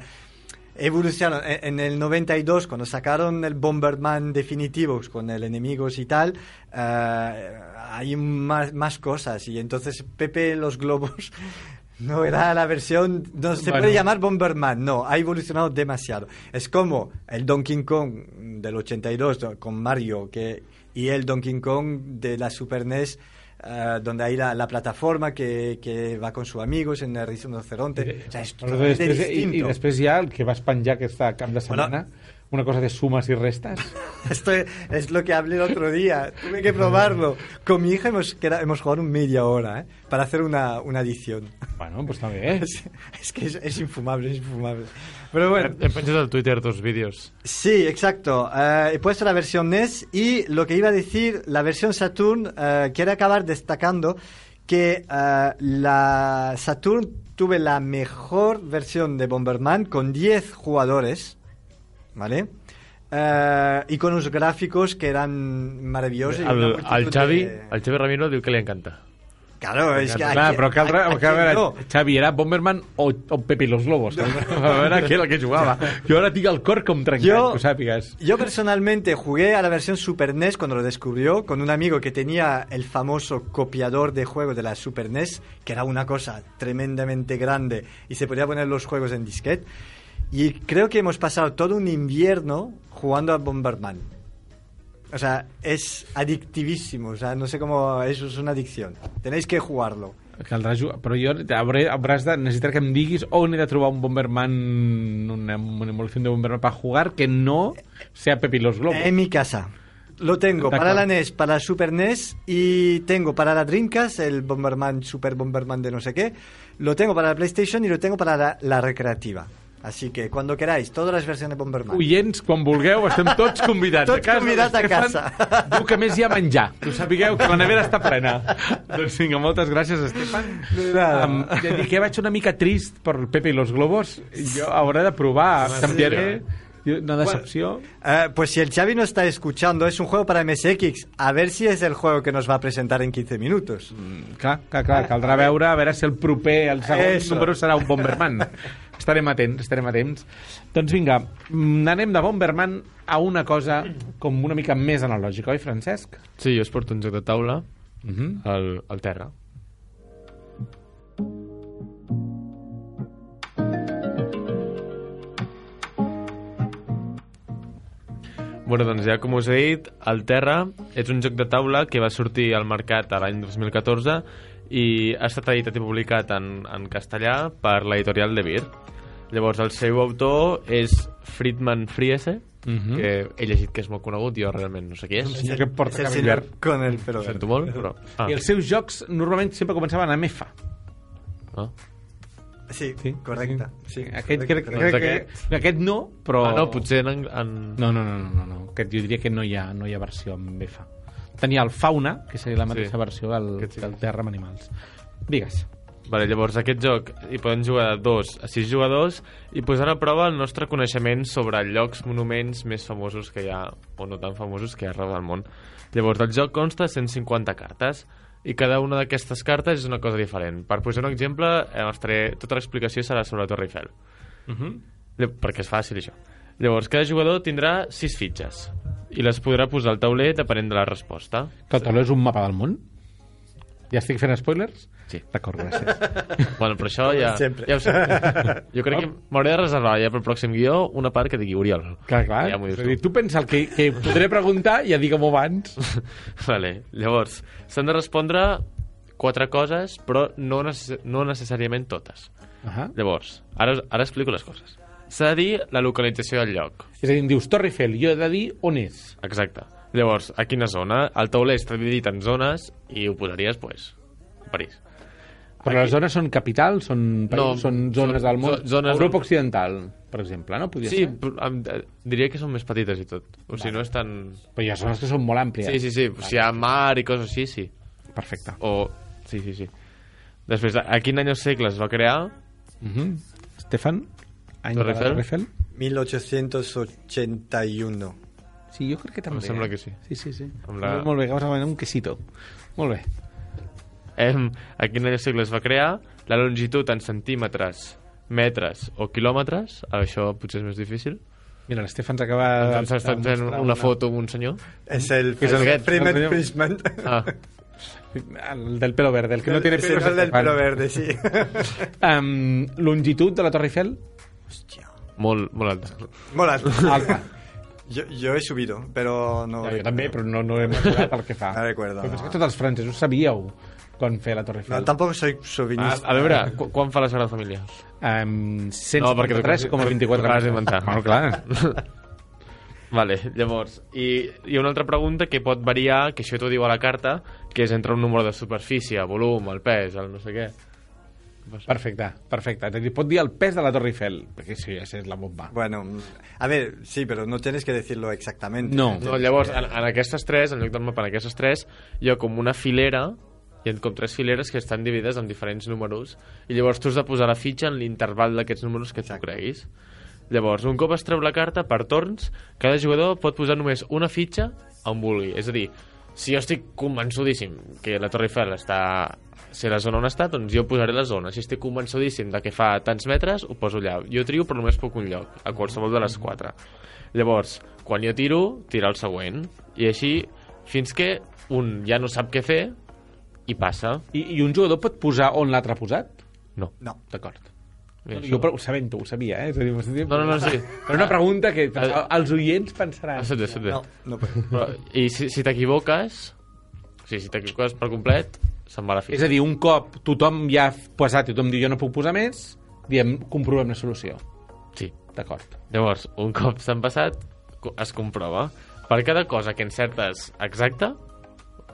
evolucionaron. En, en el 92, cuando sacaron el Bomberman definitivo con el enemigos y tal, eh, hay más, más cosas. Y entonces Pepe en los Globos no era la versión. No se Bueno. puede llamar Bomberman, no, ha evolucionado demasiado. Es como el Donkey Kong del 82 con Mario que, y el Donkey Kong de la Super NES. eh, donde hay la, la plataforma que, que va con sus amigos en el rinoceronte. O sea, es I distinto. després hi ha el que cap de setmana, una cosa de sumes i restes. Esto es, es lo que hablé el otro día. Tuve que probarlo. Con mi hija hemos, hemos jugado media hora ¿eh? para hacer una, una edición. Bueno, pues bé. Es, es que es, es infumable, es infumable. Pero bueno, Hem penjat al Twitter dos vídeos. sí, exacto. Eh, he puesto la versión NES y lo que iba a decir, la versión Saturn, eh, quiero acabar destacando que eh, la Saturn tuve la mejor versión de Bomberman con 10 jugadores, ¿vale? Eh, y con unos gráficos que eran maravillosos. multitud el Xavi, de- el Xavi Ramiro diu que li encanta. Claro, es que Clar, cal, aquí- cal veure, no. Xavi, era Bomberman o, o Pepe los Lobos? A veure què era el que jugava. Jo ara tinc el cor com trencat, Jo- que ho sàpigues. Yo personalmente jugué a la versión Super NES cuando lo descubrió con un amigo que tenía el famoso copiador de juegos de la Super NES, que era una cosa tremendamente grande y se podía poner los juegos en disquete. Y creo que hemos pasado todo un invierno jugando a Bomberman. O sea, es adictivísimo. O sea, no sé cómo... Eso es una adicción. Tenéis que jugarlo. Caldrà jugar, però jo hauré, hauràs de necessitar que em diguis on he de trobar un Bomberman, una, una evolución de Bomberman para jugar que no sea Pepi los Globos. En mi casa. Lo tengo para la. NES, para la Super NES y tengo para la Dreamcast el Bomberman, Super Bomberman de no sé qué. Lo tengo para la PlayStation y lo tengo para la, la recreativa. Así que cuando queráis, todas las versiones de Bomberman. Oients, quan vulgueu, estem tots convidats Tots a casa. convidats a casa. Diu que més hi ha menjar. Que ho sapigueu, que la nevera està plena. doncs vinga, moltes gràcies, Estefan. Um, ja dic que vaig una mica trist per Pepe i los Globos. Jo hauré de provar. Canviaré. Una decepció. Eh, pues si el Xavi no está escuchando, es un juego para MSX. A ver si es el juego que nos va a presentar en 15 minutos. Clar, clar, clar, caldrà veure a veure si el proper, el segon Eso. número serà un Bomberman. estarem atents, estarem atents. Doncs vinga, mm, anem de Bomberman a una cosa com una mica més analògica, oi, Francesc? Sí, jo us porto un joc de taula Uh -huh. al, al terra. Bueno, doncs ja com us he dit, el Terra és un joc de taula que va sortir al mercat l'any 2014 i ha estat editat i publicat en, en castellà per l'editorial De Beer. Llavors, el seu autor és Friedman Friese, Mhm. que he llegit que és molt conegut, jo realment no sé qui és. El senyor que porta el verd. con el pelo Ho verde. sento molt, però... Ah, I els seus jocs normalment sempre començaven amb F. ah. Sí, Sí, correcta. Sí, Aquest, correcta, crec, correcta. crec que, aquest no, però... ah no, potser en... en... No, no, no, no, no, no. Aquest jo diria que no hi ha, no hi ha versió amb F. Tenia el Fauna, que seria la mateixa Sí. versió del, del Terra amb Animals. Digues. Vale, llavors, aquest joc hi poden jugar de dos a sis jugadors i posar a prova el nostre coneixement sobre llocs, monuments més famosos que hi ha, o no tan famosos que hi ha arreu del món. Llavors, el joc consta de 150 cartes i cada una d'aquestes cartes és una cosa diferent. Per posar un exemple, eh, estaré, tota l'explicació serà sobre la Torre Eiffel, Uh -huh. Lla- perquè és fàcil això. Llavors, cada jugador tindrà sis fitxes i les podrà posar al tauler depenent de la resposta. Que el tauló és un mapa del món? Ja estic fent spoilers? Sí. D'acord, gràcies. Bueno, però això ja, Sempre. ja ho sé. Jo crec que m'hauré de reservar ja pel pròxim guió una part que digui Oriol. clar, clar. Ja és a dir, tu pensa el que, que podré preguntar i ja digue'm-ho abans. Vale. Llavors, s'han de respondre quatre coses, però no, necess no necessàriament totes. Uh -huh. Llavors, ara, ara explico les coses. S'ha de dir la localització del lloc. És a dir, em dius Torre Eiffel, jo he de dir on és. Exacte. Llavors, a quina zona? El tauler està dividit en zones i ho posaries, pues, a París. Però les zones són capitals, són, No, són zones són del món. zo- zones- Europa Occidental, per exemple, no? Podria Sí, ser. em, eh, diria que són més petites i tot. O sigui, no és tan... Però hi ha zones que són molt àmplies. Sí, sí, sí. Si hi ha mar i coses així, sí. Perfecte. O... Sí, sí, sí. Després, a quin any o segle es va crear? Uh -huh. Estefan, any de? Torre Eiffel? 1881. Sí, jo crec que també. Em sembla eh? que sí. Sí, sí, sí. Amb la- Molt bé, que vas demanar un quesito. Molt bé. Em, a quin segle es va crear? La longitud en centímetres, metres o quilòmetres? Això potser és més difícil. Mira, l'Estefan s'acaba... Ens ha estat fent mostrar una foto amb un senyor. Es el, ¿Qué es el get? Freeman El Fishman. Ah, El del pelo verde, el que no tiene pelo. es el del pelo verde, sí. Um, longitud de la Torre Eiffel? Molt, molt alta. Mola. Alta. Yo, yo he subido, pero no... Ja, jo també, però no, no he mesurat el que fa. No recuerdo, Però no. és que tots els francesos sabíeu quan fer la Torre No, Eiffel. tampoco soy A, chauvinista. a veure, qu quan fa la Sagrada Família? Um, No, perquè tu- 153,24. t'ho acabes d'inventar. Bueno, clar. Vale, llavors, i hi ha una altra pregunta que pot variar, que això t'ho diu a la carta, que és entre un número de superfície, volum, el pes, el no sé què. Perfecte, perfecte. És a dir, pot dir el pes de la Torre Eiffel, perquè sí, esa és la bomba. Bueno, a ver, sí, pero no tienes que decirlo exactamente. No. No, llavors, en, en aquestes tres, en lloc del mapa, en aquestes tres, hi ha com una filera, hi ha com tres fileres que estan dividides en diferents números, i llavors tu has de posar la fitxa en l'interval d'aquests números que tu creguis. Llavors, un cop es treu la carta, per torns, cada jugador pot posar només una fitxa on vulgui. És a dir, si jo estic convençudíssim que la Torre Eiffel està ser la zona on està, doncs jo posaré la zona. Si estic convençudíssim de que fa tants metres, ho poso allà. Jo trio, però només puc un lloc, a qualsevol de les quatre. Llavors, quan jo tiro, tira el següent. I així, fins que un ja no sap què fer i passa. I, I un jugador pot posar on l'altre ha posat? No. No. D'acord. Mira, Jo ho sabent, ho sabia, eh? És a dir, No, no, no, sí. Però una pregunta que els oients pensaran. Ah, sí, sí, sí. No, no. Però, I si, si t'equivoques, o sigui, si t'equivoques per complet, se'n va la És fitxa. a dir, un cop tothom ja ha posat i tothom diu jo no puc posar més, diem, comprovem la solució. Sí. D'acord. Llavors, un cop s'han passat, es comprova. Per cada cosa que encertes exacta,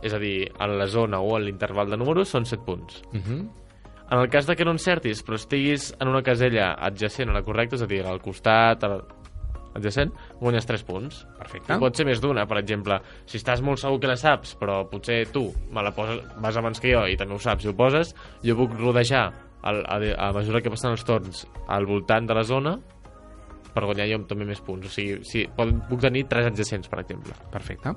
és a dir, en la zona o en l'interval de números, són 7 punts. Uh -huh. En el cas de que no encertis, però estiguis en una casella adjacent a la correcta, és a dir, al costat, al... adjacent, guanyes 3 punts. Perfecte. I pot ser més d'una, per exemple. Si estàs molt segur que la saps, però potser tu me la poses, vas abans que jo i també ho saps i ho poses, jo puc rodejar al, a, a mesura que passen els torns al voltant de la zona per guanyar jo també més punts. O sigui, sí, puc tenir 3 adjacents, per exemple. Perfecte.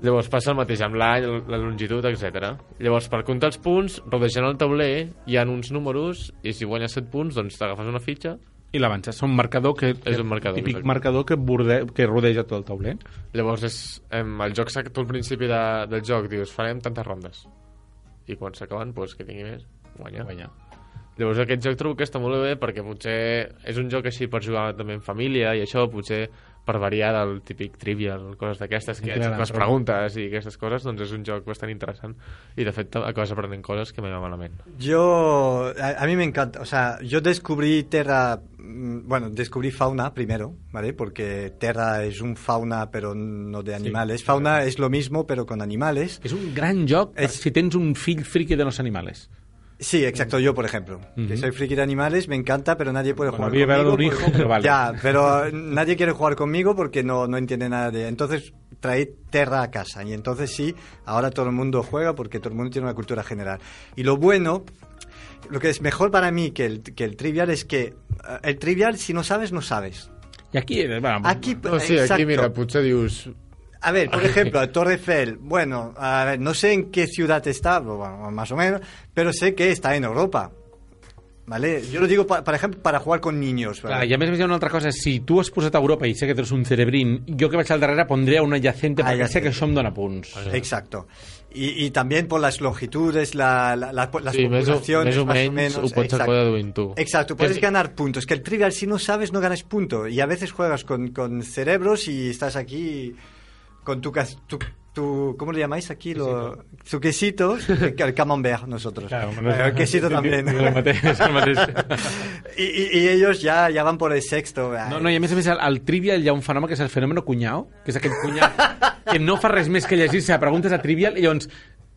Llavors passa el mateix amb l'any, la longitud, etc. Llavors, per comptar els punts, rodejant el tauler, hi ha uns números, i si guanyes 7 punts, doncs t'agafes una fitxa. I l'avances. És un marcador que... És un marcador, Típic exacte. marcador que, borde, que rodeja tot el tauler. Llavors, és, em, el joc, s'ha- tu al principi de, del joc dius, farem tantes rondes. I quan s'acaben, doncs, que tingui més, guanya. Guanya. Llavors aquest joc trobo que està molt bé perquè potser és un joc així per jugar també en família i això potser per variar del típic trivial, coses d'aquestes que Clar, et les però- preguntes i aquestes coses, doncs és un joc bastant interessant i de fet acabes aprenent coses que me va malament. Yo, a, a mí me encanta, o sea, yo descubrí Terra, mm, bueno, descubrí fauna primero, ¿vale? Porque Terra es un fauna, pero no de animales. Fauna es lo mismo, pero con animales. És un gran joc És- si tens un fill friqui de los animales. Sí, exacto, yo por ejemplo, que soy friki de animales, me encanta, pero nadie puede Bueno, jugar conmigo. un hijo, porque- pero vale. Ya, pero nadie quiere jugar conmigo porque no, no entiende nada de... Entonces traí Terra a casa y entonces sí, ahora todo el mundo juega porque todo el mundo tiene una cultura general. Y lo bueno, lo que es mejor para mí que el, que el trivial es que eh, el trivial si no sabes, no sabes. I aquí... eh, Bueno, Aquí, No, sí, exacto. aquí mira, potser dius... A ver, por ejemplo, Torre Eiffel, bueno, a ver, no sé en qué ciudad está, bueno, más o menos, pero sé que está en Europa. ¿Vale? Yo lo digo, pa- por ejemplo, para jugar con niños. Clar, ¿vale? I a més a més hi ha una altra cosa, si tu has posat a Europa i sé que tu ets un cerebrín, jo que vaig al darrere pondré un adyacente Ah, perquè sé que això em dona punts. Exacto. Y, y también por las longitudes, la, la- la- las Sí, populaciones, o más o menos. exacto. Exacto, puedes ganar puntos. Que el trivial, si no sabes, no ganas punto. Y a veces juegas con, con cerebros y estás aquí con tu, cas- tu, tu- ¿cómo le llamáis aquí? Lo, tu quesito, el, camembert, nosotros. Claro, Eh, el quesito también. És el mateix. El mateix. y, y- y ellos ya, ya van por el sexto. No, no, i a més a més, al, al Trivial hi ha un fenomen que és el fenomen cunyau, que és aquell cunyau que no fa res més que llegir-se preguntes a Trivial i llavors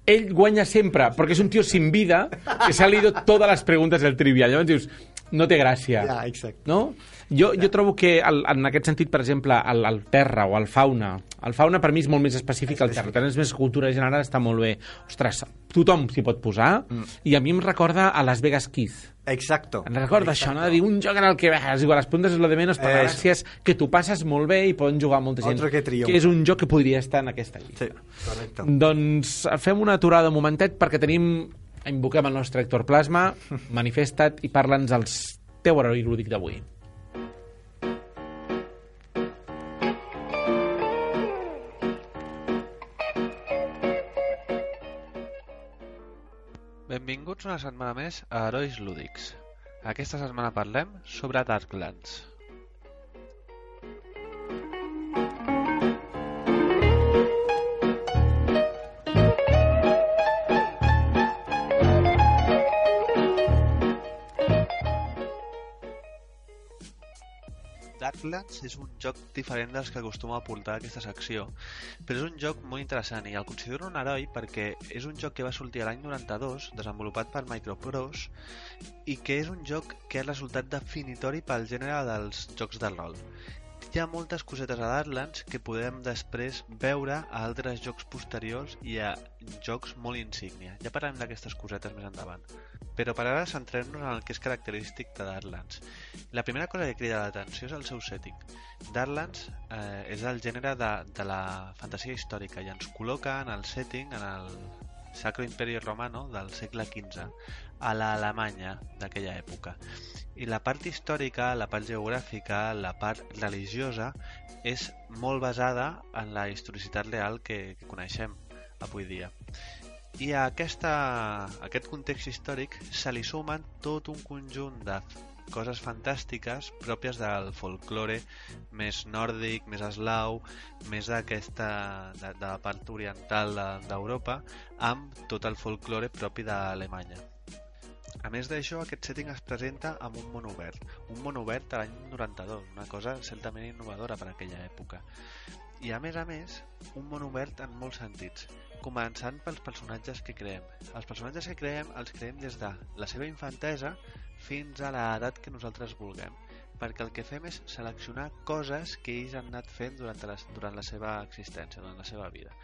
ell guanya sempre, perquè és un tio sin vida que s'ha leído totes les preguntes del Trivial. Llavors dius, no té gràcia. Ja, exacte. No? Jo, jo trobo que el, en aquest sentit, per exemple, el, el terra o el fauna, el fauna per mi és molt més específic que el terra, tens més cultura general, està molt bé. Ostres, tothom s'hi pot posar, i a mi em recorda a Las Vegas Kids. Exacto. Em recorda això, no? De dir un joc en el que és igual, les puntes és lo de menys, però la És- gràcia és que tu passes molt bé i poden jugar molta gent. Otro que que és un joc que podria estar en aquesta llista. Sí, correcto. Doncs fem una aturada un momentet perquè tenim... Invoquem el nostre Héctor Plasma, manifesta't i parla'ns els teu heroi lúdic d'avui. Benvinguts una setmana més a Herois Lúdics. Aquesta setmana parlem sobre Darklands. Darklands és un joc diferent dels que acostuma a portar aquesta secció, però és un joc molt interessant i el considero un heroi perquè és un joc que va sortir l'any 92, desenvolupat per Microprose, i que és un joc que ha resultat definitori pel gènere dels jocs de rol. Hi ha moltes cosetes a Darklands que podem després veure a altres jocs posteriors i a jocs molt insígnia. Ja parlarem d'aquestes cosetes més endavant. Però per ara centrem-nos en el que és característic de Darklands. La primera cosa que crida l'atenció és el seu setting. Darklands eh, és el gènere de, de la fantasia històrica i ens col·loca en el setting, en el Sacro Imperio Romano del segle XV, a l'Alemanya d'aquella època. I la part històrica, la part geogràfica, la part religiosa és molt basada en la historicitat real que, que coneixem avui dia. I a, aquesta, a aquest context històric se li sumen tot un conjunt de coses fantàstiques pròpies del folklore més nòrdic, més eslau, més d'aquesta de, de la part oriental de- d'Europa, amb tot el folklore propi d'Alemanya. A més d'això, aquest setting es presenta amb un món obert. Un món obert de l'any 92, una cosa certament innovadora per a aquella època. I a més a més, un món obert en molts sentits, començant pels personatges que creem. Els personatges que creem els creem des de la seva infantesa fins a l'edat que nosaltres vulguem perquè el que fem és seleccionar coses que ells han anat fent durant la, durant la seva existència, durant la seva vida.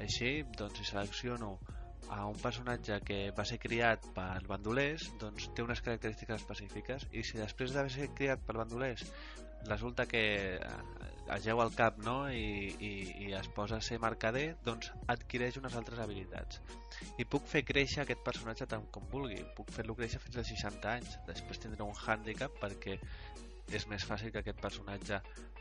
Així, doncs, si selecciono a un personatge que va ser criat per bandolers, doncs té unes característiques específiques i si després d'haver ser criat per bandolers resulta que eh, es geu al cap no? I, i, i es posa a ser mercader, doncs adquireix unes altres habilitats. I puc fer créixer aquest personatge tant com vulgui, puc fer-lo créixer fins als 60 anys, després tindrà un hàndicap perquè és més fàcil que aquest personatge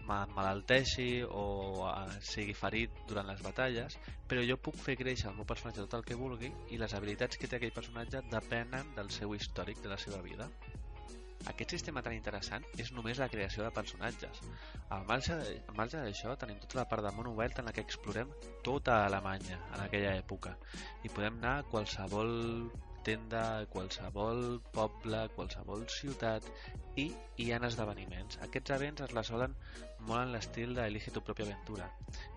malalteixi o eh, sigui ferit durant les batalles, però jo puc fer créixer el meu personatge tot el que vulgui i les habilitats que té aquell personatge depenen del seu històric, de la seva vida. Aquest sistema tan interessant és només la creació de personatges. Al marge, al marge d'això, tenim tota la part de món obert en la que explorem tota Alemanya en aquella època i podem anar a qualsevol tenda, a qualsevol poble, a qualsevol ciutat i hi ha esdeveniments. Aquests events es resolen molt en l'estil de Elige tu pròpia aventura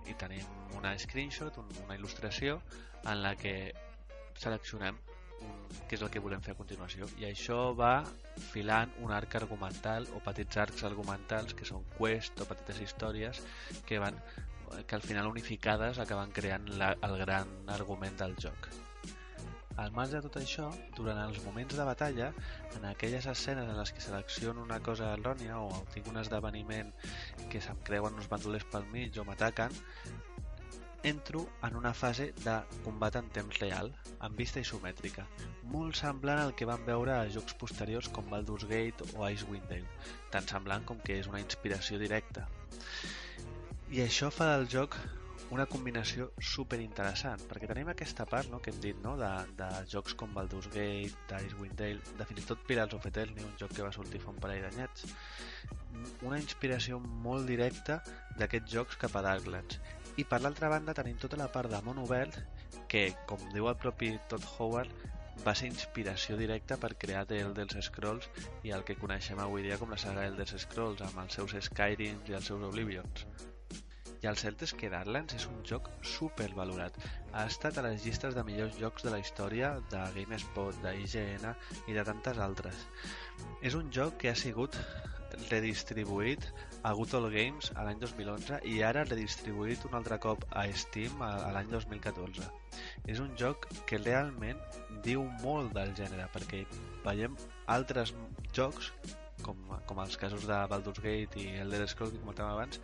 i tenim una screenshot, un, una il·lustració en la que seleccionem què és el que volem fer a continuació. I això va filant un arc argumental o petits arcs argumentals que són quest o petites històries que van que al final unificades acaben creant la, el gran argument del joc. Al marge de tot això, durant els moments de batalla, en aquelles escenes en les que selecciono una cosa errònia o tinc un esdeveniment que se'm creuen uns bandolers pel mig o m'ataquen, entro en una fase de combat en temps real, amb vista isomètrica, molt semblant al que vam veure a jocs posteriors com Baldur's Gate o Icewind Dale, tan semblant com que és una inspiració directa. I això fa del joc una combinació super interessant, perquè tenim aquesta part no, que hem dit no, de, de jocs com Baldur's Gate, d'Icewind Dale, de fins i tot Pirates of Eternity, un joc que va sortir fa un parell d'anyets, una inspiració molt directa d'aquests jocs cap a Darklands. I per l'altra banda tenim tota la part de món obert que, com diu el propi Todd Howard, va ser inspiració directa per crear The Elder Scrolls i el que coneixem avui dia com la saga Elder Scrolls amb els seus Skyrims i els seus Oblivions. I el cert és que Darklands és un joc super valorat. Ha estat a les llistes de millors jocs de la història de GameSpot, d'IGN i de tantes altres. És un joc que ha sigut redistribuït a Good Games a l'any 2011 i ara redistribuït un altre cop a Steam a, l'any 2014. És un joc que realment diu molt del gènere perquè veiem altres jocs com, com els casos de Baldur's Gate i Elder Scrolls que comentàvem abans,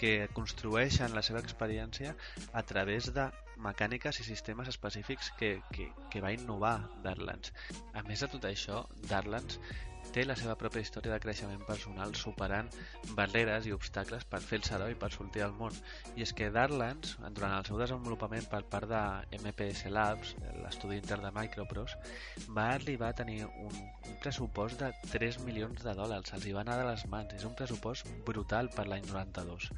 que construeixen la seva experiència a través de mecàniques i sistemes específics que, que, que va innovar Darklands. A més de tot això, Darklands té la seva pròpia història de creixement personal superant barreres i obstacles per fer-se heroi per sortir al món. I és que Darklands, durant el seu desenvolupament per part de MPS Labs, l'estudi intern de Microprose, va arribar a tenir un, un pressupost de 3 milions de dòlars. Els hi va anar de les mans. És un pressupost brutal per l'any 92.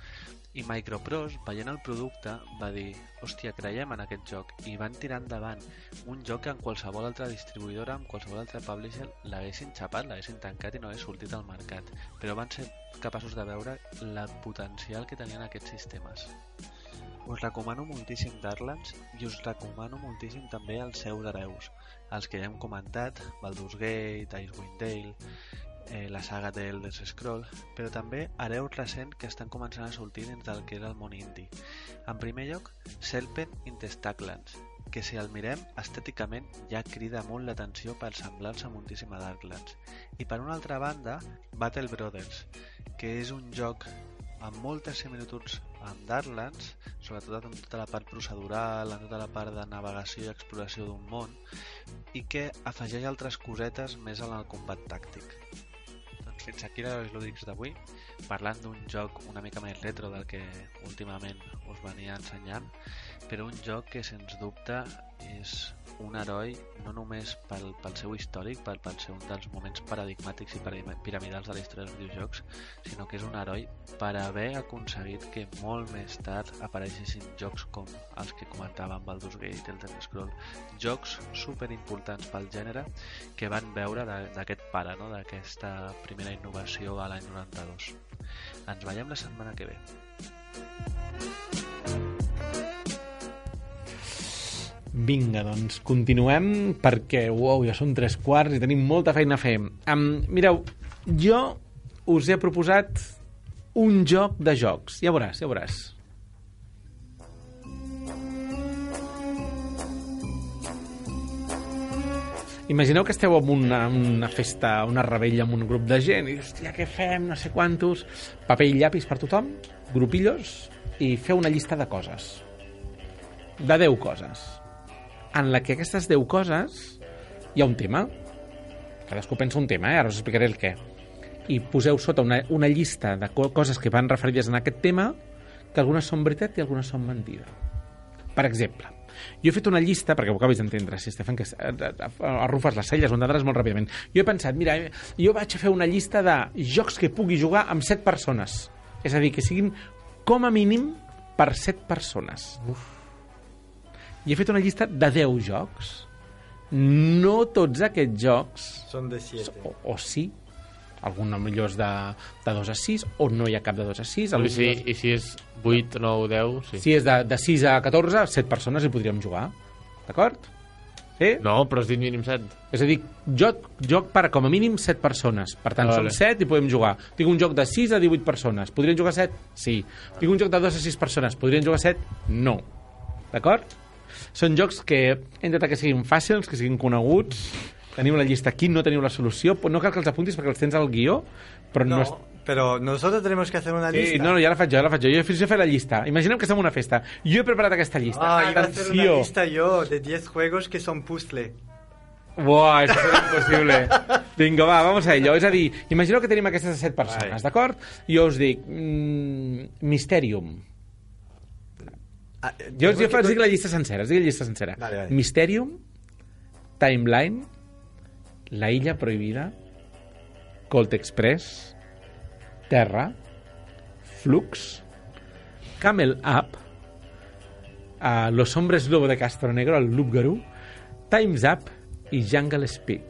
I Microprose, veient el producte, va dir hòstia, creiem en aquest joc i van tirar endavant. Un joc que en qualsevol altra distribuïdora, amb qualsevol altre publisher l'haguessin xapat, l'haguessin tancat i no hagués sortit al mercat. Però van ser capaços de veure la potencial que tenien aquests sistemes. Us recomano moltíssim Darklands i us recomano moltíssim també els seus hereus els que ja hem comentat Baldur's Gate, Icewind Dale eh, la saga de Elder Scroll, però també hereus recents que estan començant a sortir dins del que és el món indie. En primer lloc, Serpent in the Stacklands, que si el mirem estèticament ja crida molt l'atenció per semblar-se moltíssim a Darklands. I per una altra banda, Battle Brothers, que és un joc amb moltes similituds amb Darklands, sobretot en tota la part procedural, en tota la part de navegació i exploració d'un món, i que afegeix altres cosetes més en el combat tàctic. Fins aquí els lúdics d'avui, parlant d'un joc una mica més retro del que últimament us venia ensenyant, però un joc que sens dubte és un heroi no només pel, pel seu històric, pel, pel ser un dels moments paradigmàtics i piramidals de la història dels videojocs, sinó que és un heroi per haver aconseguit que molt més tard apareixessin jocs com els que comentava amb Baldur's Gate i el Elder Scroll, jocs super importants pel gènere que van veure d'aquest pare, no? d'aquesta primera innovació a l'any 92. Ens veiem la setmana que ve. Vinga, doncs continuem perquè, uau, ja són tres quarts i tenim molta feina a fer. Um, mireu, jo us he proposat un joc de jocs. Ja veuràs, ja veuràs. Imagineu que esteu en una, una festa, una rebella amb un grup de gent i, hòstia, què fem, no sé quantos... Paper i llapis per tothom, grupillos, i feu una llista de coses. De 10 coses. En la que aquestes 10 coses hi ha un tema. Cadascú pensa un tema, eh? ara us explicaré el què. I poseu sota una, una llista de co coses que van referides en aquest tema, que algunes són veritat i algunes són mentida. Per exemple, jo he fet una llista, perquè ho acabis d'entendre, si Estefan, que eh, arrufes les celles o entendràs molt ràpidament. Jo he pensat, mira, eh, jo vaig a fer una llista de jocs que pugui jugar amb 7 persones. És a dir, que siguin com a mínim per 7 persones. Uf. I he fet una llista de 10 jocs. No tots aquests jocs Son de 7. o, o sí, algun millor és de, de 2 a 6 o no hi ha cap de 2 a 6 I si, I si és 8, 9, 10, sí. si és de, de 6 a 14 7 persones hi podríem jugar d'acord? Sí? No, però has dit mínim 7. És a dir, joc, joc per com a mínim 7 persones. Per tant, Ah, som vale. 7 i podem jugar. Tinc un joc de 6 a 18 persones. Podrien jugar 7? Sí. Tinc un joc de 2 a 6 persones. Podrien jugar 7? No. D'acord? Són jocs que hem intentat que siguin fàcils, que siguin coneguts. Teniu la llista aquí, no teniu la solució. No cal que els apuntis perquè els tens al guió, però no, No, és... pero nosotros tenemos que hacer una Sí, lista. no, no, ja la faig jo, ja la faig jo. Jo fins he fet la llista. Imaginem que estem en una festa. Jo he preparat aquesta llista. Ah, iba a hacer una Atenció. lista yo de 10 juegos que son puzzle. Buah, això és impossible. Vinga, va, vamos a ello. És a dir, imagineu que tenim aquestes set persones, Vale. d'acord? I jo us dic, mm, Mysterium. Ah, Jo, jo que- us dic la llista sencera, dic la llista sencera. Vale, vale. Mysterium, Timeline, La Illa Prohibida, Colt Express, Terra, Flux, Camel Up, uh, Los Hombres Lobo de Castro Negro, el Loop Garú, Time's Up i Jungle Speed.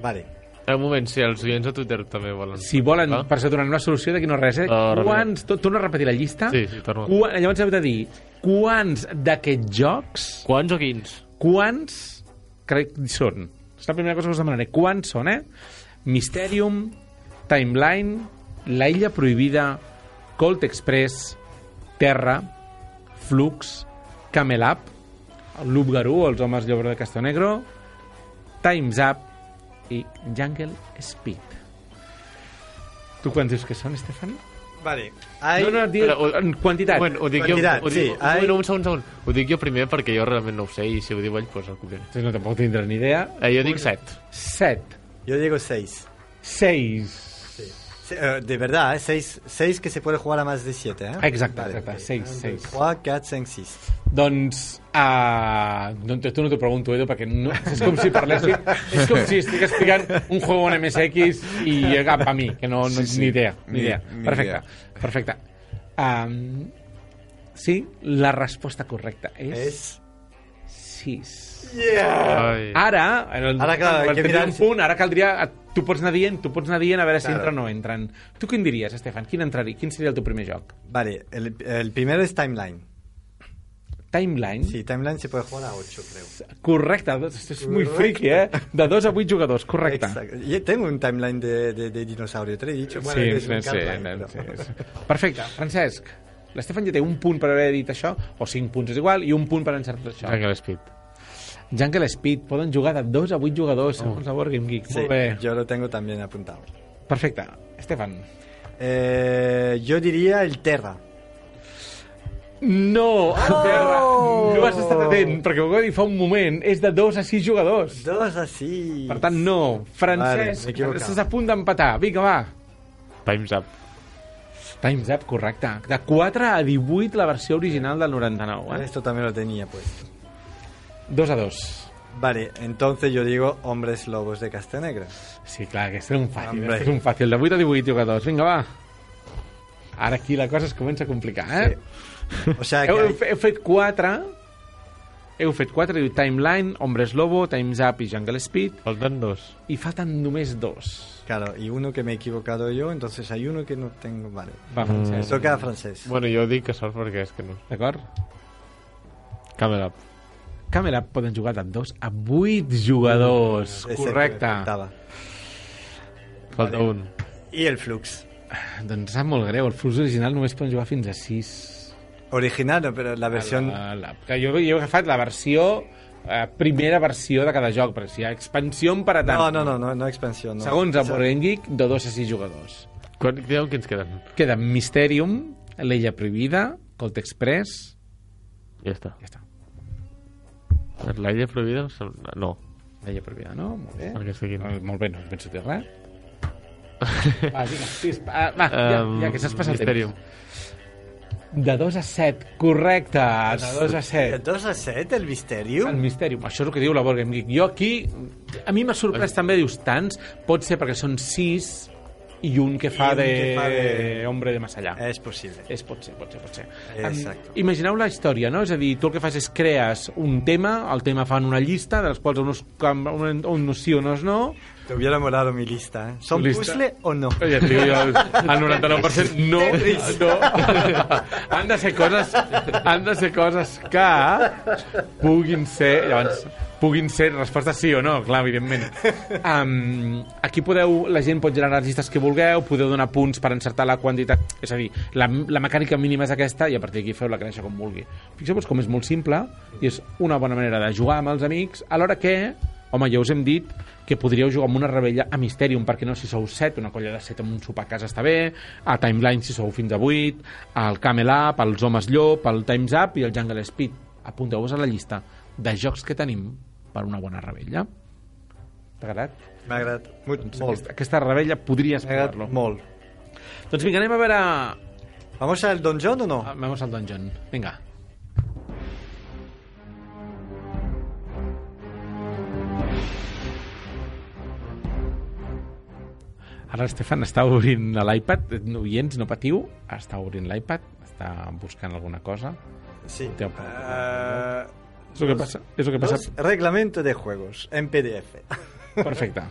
Vale. Un moment, si els oients a Twitter també volen. Si volen, Ah? per això donar una solució d'aquí no res, eh? Ah, quants, to- torno a repetir la llista? Sí, sí, torno. Qua, llavors heu de dir quants d'aquests jocs, Quants o quins? quants crec que són? És la primera cosa que us demanaré. Quants són, eh? Mysterium, Timeline, La Illa Prohibida, Colt Express, Terra, Flux, Camel Up, el Loop Garú, els homes llobre de Castonegro, Time's Up i Jungle Speed. Tu quants dius que són, Estefan? Vale. Hay... No, no, di, Espera, ho- en quantitat. Bueno, ho dic Quantitat, jo... Ho dic, sí, hay- moment, un segon, un segon. Ho dic jo primer perquè jo realment no ho sé i si ho diu ell, doncs el copiaré. Entonces no tampoc tindràs ni idea. Eh, jo dic 7. 7. Yo digo 6. 6. De verdad, ¿eh? 6 que se puede jugar a más de 7. ¿eh? Exacte, Vale, exacte. ok. 6, Un, 6. dos, 3, 4, 5, 6. Doncs, uh, no, tu no t'ho pregunto, Edu, perquè no, és com si parléssim, és com si estic explicant un juego en MSX i cap a mi, que no, no Sí, sí. ni idea, ni, Ni- idea. ni perfecte, idea. perfecte. Um, sí, la resposta correcta és... Es. 6. Ai. Ara, el, Ara, clar, el que mirar un punt, ara caldria... Tu pots anar dient, tu pots anar dient a veure si Claro. entra o no entren. Tu quin diries, Estefan? Quin entraria? Quin seria el teu primer joc? Vale, el, el primero es Timeline. Timeline? Sí, Timeline se puede jugar a 8, creo. Correcte, esto és muy Correcte. friki, eh? De 2 a 8 jugadors, correcte. Exacto. Yo tengo un timeline de, de, de dinosaurio, te lo he dicho. Bueno, sí, es un sí, sí, pero- sí, sí. Perfecte, Francesc. L'Estefan ja té un punt per haver dit això, o 5 punts és igual, i un punt per encertar això. Jungle Speed. Jungle Speed, poden jugar de 2 a 8 jugadors, segons la Board Game Geek. Sí, Molt bé. yo lo tengo también apuntado. Perfecte. Estefan. Eh, yo diría el Terra. No, oh! terra. No has estat atent, perquè ho dir fa un moment. És de 2 a 6 jugadors. Dos así. Per tant, no. Vale, Francesc, equivocat. estàs a punt d'empatar. Vinga, va. Time's Up. Time's Up, correcte. De 4 a 18 la versió original del 99, eh? Esto también lo tenía puesto. 2 a 2. Vale, entonces yo digo Hombres Lobos de Castanegra. Sí, clar, aquest era un fàcil. Hombre. Aquest és un fàcil. De 8 a 18 jugadors. Vinga, va. Ara aquí la cosa es comença a complicar, eh? O sea que Heu, heu fet 4... Heu fet 4, diu Timeline, Hombres Lobo, Time's Up i Jungle Speed, Falten dos. i falten només dos. Claro, y uno que me he equivocado yo, entonces hay uno que no tengo. Vale. Va, Francesc. Toca a francés. Bueno, jo dic que sort perquè és que no. D'acord? Camera Up. Camera poden jugar de 2 a 8 jugadors. Que Correcte. Falta Vale. un. I el Flux. Doncs sap molt greu. El flux original només poden jugar fins a 6. Original, no, però la versió... La, la, que jo, jo he agafat la versió eh, primera versió de cada joc, perquè si hi ha expansió per a tant. No, no, no, no, no expansió. No. Segons el Game Geek, de 2 a 6 jugadors. Quan, dieu que ens queden? Queda Mysterium, l'Ella Prohibida, Colt Express... Ja està. Ja està. L'Aire Prohibida? No. L'Ella Prohibida, no? Molt bé. Perquè sigui... Eh, Molt bé, no penso dir res. Va, vinga, sis, va, va, ja, ja que s'has passat Mysterium. temps. De 2 a 7, correcte, de 2 a De 7. 2 a 7, el Mysterium? El Mysterium, això és el que diu la Board Game Geek. Jo aquí, a mi m'ha sorprès també, dius, tants, pot ser perquè són 6 i un que fa, de... que fa de- Hombre de més allà. És possible. És, pot ser, pot ser, pot ser. Exacte. Em, imagineu la història, no? És a dir, tu el que fas és crees un tema, el tema fan una llista, de les quals unos, cam- un- unos sí, unos no. Te hubiera molado mi lista, ¿eh? ¿Son Lista. puzzle o no? Et digo jo, el 99% no, no. Han de ser coses, han de ser coses que puguin ser, llavors, puguin ser respostes sí o no, clar, evidentment. Um, aquí podeu, la gent pot generar les llistes que vulgueu, podeu donar punts per encertar la quantitat, és a dir, la, la mecànica mínima és aquesta i a partir d'aquí feu la créixer com vulgui. Fixeu-vos com és molt simple i és una bona manera de jugar amb els amics, alhora que, home, ja us hem dit que podríeu jugar amb una rebella a Mysterium, perquè no, si sou 7, una colla de 7 amb un sopar a casa està bé, a Timeline si sou fins a 8, al Camel Up, als Homes Llop, al Times Up i al Jungle Speed. Apunteu-vos a la llista de jocs que tenim per una bona rebella. T'ha agradat? M'ha agradat molt. Doncs. Aquesta, aquesta rebella podries provar-lo. molt. Doncs vinga, anem a veure... ¿Vamos al donjon o no? Ah, Vamos al dungeon. Vinga. Ara l'Estefan està obrint l'iPad. Oients, no patiu. Està obrint l'iPad. Està buscant alguna cosa. Sí. Te- Eh, És el que passa. És el que passa. reglamento de juegos en PDF. Perfecte.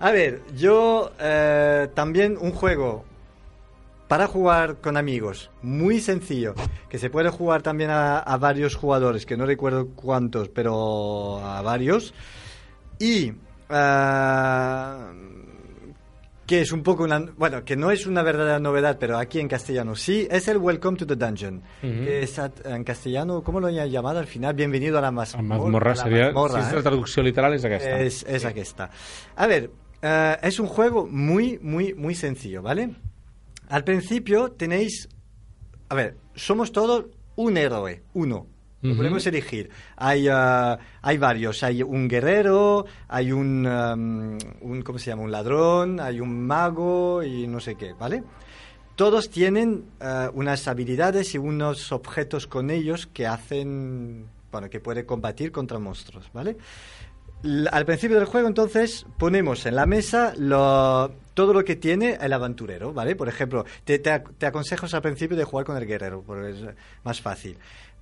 A ver, yo eh, también un juego para jugar con amigos, muy sencillo, que se puede jugar también a, a varios jugadores, que no recuerdo cuántos, pero a varios. Y eh, que es un poco una, bueno, que no es una verdadera novedad, pero aquí en castellano sí, es el Welcome to the Dungeon, que es en castellano, ¿cómo lo han llamado al final? Bienvenido a la mazmorra. mazmorra a la seria... mazmorra, si és ¿eh? la traducció literal és aquesta. Es, es. A ver, eh, es un juego muy, muy, muy sencillo, ¿vale? Al principio tenéis... A ver, somos todos un héroe, uno. Lo podemos elegir. Hay, eh, hay varios. Hay un guerrero, hay un, um, un... ¿Cómo se llama? Un ladrón, hay un mago y no sé qué, ¿vale? Todos tienen eh, unas habilidades y unos objetos con ellos que hacen... Bueno, que puede combatir contra monstruos, ¿vale? L- al principio del juego, entonces, ponemos en la mesa lo- todo lo que tiene el aventurero, ¿vale? Por ejemplo, te, te ac- te aconsejo al principio de jugar con el guerrero, porque es más fácil.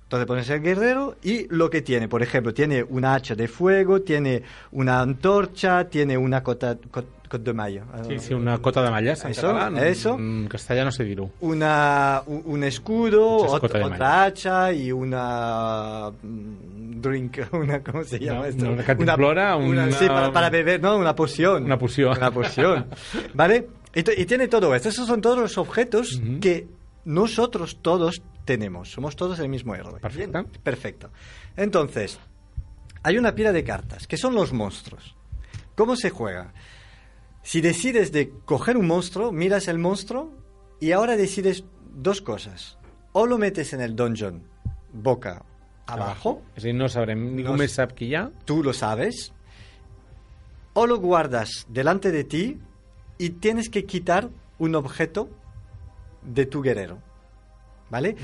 Entonces pones el guerrero y lo que tiene, por ejemplo, tiene una hacha de fuego, tiene una antorcha, tiene una cota, cot, de mayo. Sí, sí, una cota de malles en Eso, català. eso. En castellà no sé dir-ho. Una, un, escudo, Muchas ot- cotas de otra hacha y una mm, drink, una ¿cómo se llama No, esto? una cantimplora, una- sí, para, para beber, no, una poción. Una poció. Una poción. ¿Vale? Y, tiene todo esto. Esos son todos los objetos que nosotros todos tenemos. Somos todos el mismo héroe. Perfecto. Bien, Perfecto. Entonces, hay una pila de cartas, que son los monstruos. ¿Cómo se juega? Si decides de coger un monstruo, miras el monstruo y ahora decides dos cosas. O lo metes en el dungeon boca abajo, a dir, no sabrem, ningú No qui hi ha. tú lo sabes, o lo guardas delante de ti y tienes que quitar un objeto de tu guerrero. ¿Vale?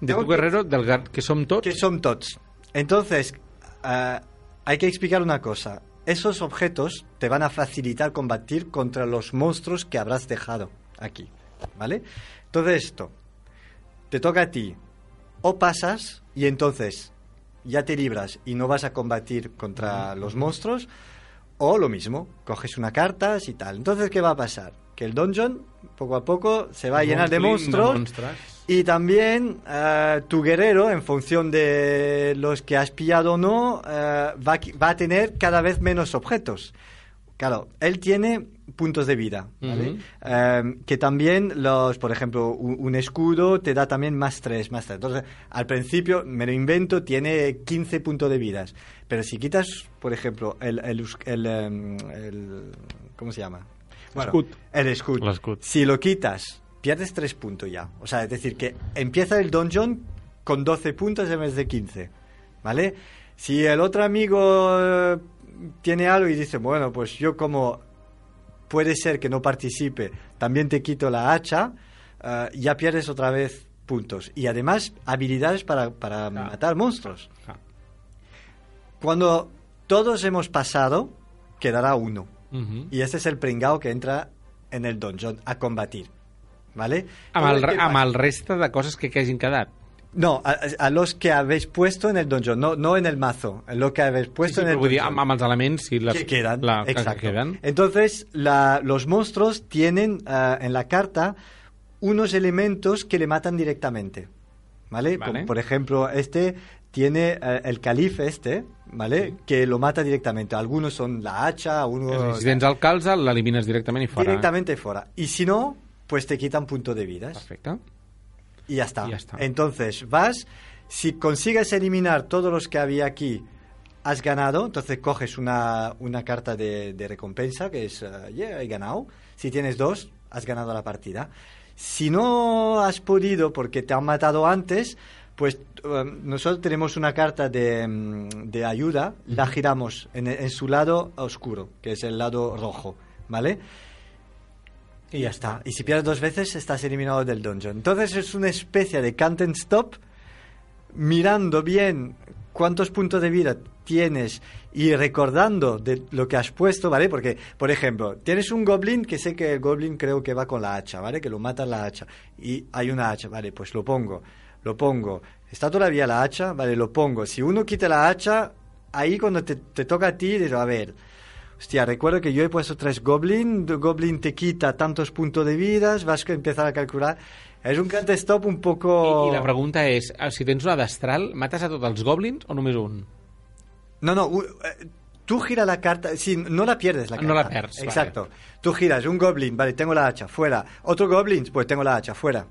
De tu guerrero, del gar- que som tots. Que son tots. Entonces, eh, hay que explicar una cosa. Esos objetos te van a facilitar combatir contra los monstruos que habrás dejado aquí. ¿Vale? Entonces esto, te toca a ti. O pasas y entonces ya te libras y no vas a combatir contra los monstruos. O lo mismo, coges una carta y tal. Entonces, ¿qué va a pasar? Que el dungeon, poco a poco, se va a llenar de monstruos. Y también eh, tu guerrero, en función de los que has pillado o no, eh, va, va a tener cada vez menos objetos. Claro, él tiene puntos de vida, ¿vale? Ujú. Eh, que también los, por ejemplo, un, un escudo te da también más 3, más 3. Entonces, al principio, me lo invento, tiene 15 puntos de vidas. Pero si quitas, por ejemplo, el, el, el, em, el- ¿cómo se llama? Escut. El escudo. Si lo quitas, pierdes 3 puntos ya. O sea, es decir, que empieza el dungeon con 12 puntos en vez de 15. ¿Vale? Si el otro amigo eh, tiene algo y dice, bueno, pues yo como puede ser que no participe, también te quito la hacha, eh, ya pierdes otra vez puntos. Y además, habilidades para, para matar monstruos. Ah. Cuando todos hemos pasado, quedará uno. Y este es el pringao que entra en el dungeon a combatir. ¿Vale? Amb el, ¿qué amb el reste de coses que, que hagin quedat. No, a, a los que habéis puesto en el dungeon, no, no en el mazo, lo que habéis puesto sí, en el vull dir, amb, amb els elements i les, que quedan. La, exacto. que queden. Entonces, la- los monstruos tienen eh, en la carta unos elementos que le matan directamente. ¿Vale? Vale. Como, por ejemplo, este tiene eh, el calife este, ¿vale? Que lo mata directamente. Algunos son la hacha, algunos Si tens el calze, l'elimines directament i fora. directamente fuera. Y si no, pues te quitan punto de vidas. Perfecte. Y ya está. Y ya está. Entonces, vas, si consigues eliminar todos los que había aquí, has ganado, entonces coges una, una carta de, de recompensa, que es, eh, yeah, he ganado. Si tienes dos, has ganado la partida. Si no has podido porque te han matado antes, pues eh, nosotros tenemos una carta de, mm, de ayuda, la giramos en, en su lado oscuro, que es el lado rojo, ¿vale? Y ya está. Y si pierdes dos veces, estás eliminado del dungeon. Entonces es una especie de count and stop, mirando bien cuántos puntos de vida tienes y recordando de lo que has puesto, ¿vale? Porque, por ejemplo, tienes un goblin que sé que el goblin creo que va con la hacha, ¿vale? Que lo mata la hacha. Y hay una hacha, ¿vale? Pues lo pongo, lo pongo. ¿Está todavía la hacha? Vale, lo pongo. Si uno quita la hacha, ahí cuando te, te toca a ti, dices, a ver, Hostia, recuerdo que yo he puesto tres Goblin, Goblin te quita tantos puntos de vidas, vas a empezar a calcular. És un cant stop un poco... I, I la pregunta és, ah, si tens una destral, mates a tots els goblins o només un? No, no, eh, tú gira la carta, sí, no la pierdes la carta. No la pierdes, Exacto. Tú giras un Goblin, vale, tengo la hacha, fuera. Otro Goblin, pues tengo la hacha, fuera.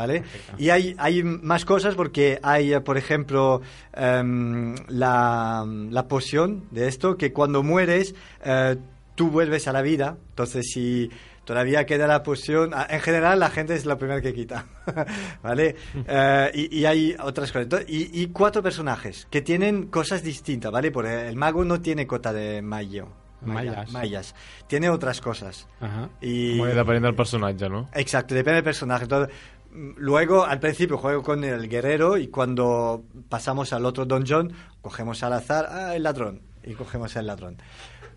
¿Vale? Y hay, hay más cosas porque hay, por ejemplo, em, la, la poción de esto, que cuando mueres, eh, tú vuelves a la vida. Entonces, si todavía queda la poción, ah, en general la gente es la primera que quita. ¿Vale? Eh, y, y hay otras cosas. Entonces, y, y cuatro personajes que tienen cosas distintas, ¿vale? Porque el mago no tiene cota de mayo. Maya- Mayas. mayas. Tiene otras cosas. Ajá. Y, depenent del personatge, no? Exacto, depende del personaje. Entonces, luego, al principio juego con el guerrero y cuando pasamos al otro dungeon, cogemos al azar, ah, el ladrón, y cogemos el ladrón.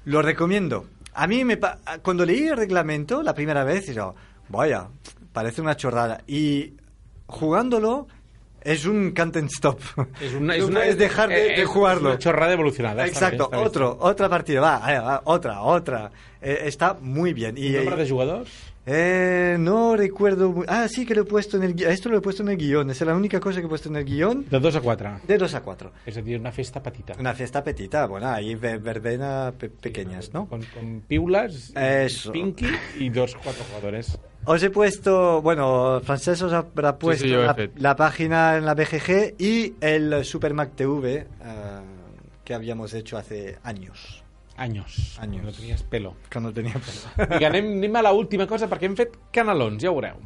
Lo recomiendo. A mí, me pa- cuando leí el reglamento la primera vez, digo, vaya, parece una chorrada. Y jugándolo, es un can't and stop. És una, una, puedes dejar de, eh, de jugarlo. una xorrada evolucionada. Exacto, otro, otra partida, va, va, va, otra, otra. Eh, está muy bien. I nombre de jugadors? Eh, no recuerdo. muy- Ah, sí que lo he puesto en el gui- Esto lo he puesto en el guion. Esa es la única cosa que he puesto en el guion. De 2 a 4. De 2 a 4. És a dir, una festa petita. Una fiesta petita. Bueno, ahí ve- verbena pe- pequeñas, ¿no? Con, con piulas, Eso. Pinky y dos cuatro jugadores. Os he puesto. Bueno, Francés os habrá puesto yo he la, la página en la BGG y el Supermac TV eh, que habíamos hecho hace años. Años. Años. No tenies pelo. Que no tenía pelo. Vinga, anem, anem a l'última cosa perquè hem fet canalons, ja ho veureu.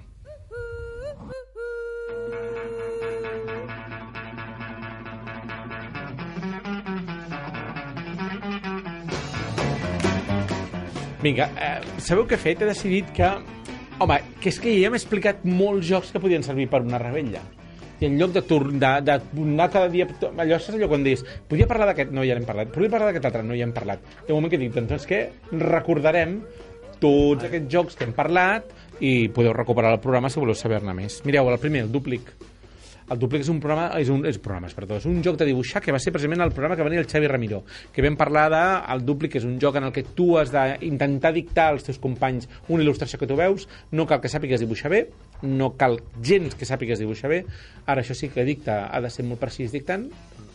Vinga, eh, sabeu què he fet? He decidit que Home, que és que ja hem explicat molts jocs que podien servir per una rebella. I en lloc de, tor- de, anar cada dia... Allò és allò quan dius, podia parlar d'aquest... No, ja n'hem parlat. Podia parlar d'aquest altre? No, ja hem parlat. Ha un moment que dic, doncs què? Recordarem tots aquests jocs que hem parlat i podeu recuperar el programa si voleu saber-ne més. Mireu, el primer, el Dúplic. El Dúplic és un programa, és un, és programes, perdó, és un joc de dibuixar que va ser precisament el programa que va venir el Xavi Ramiro, que vam parlar de el que és un joc en el que tu has d'intentar dictar als teus companys una il·lustració que tu veus, no cal que sàpigues dibuixar bé, no cal gens que sàpigues dibuixar bé, ara això sí que dicta, ha de ser molt precís dictant,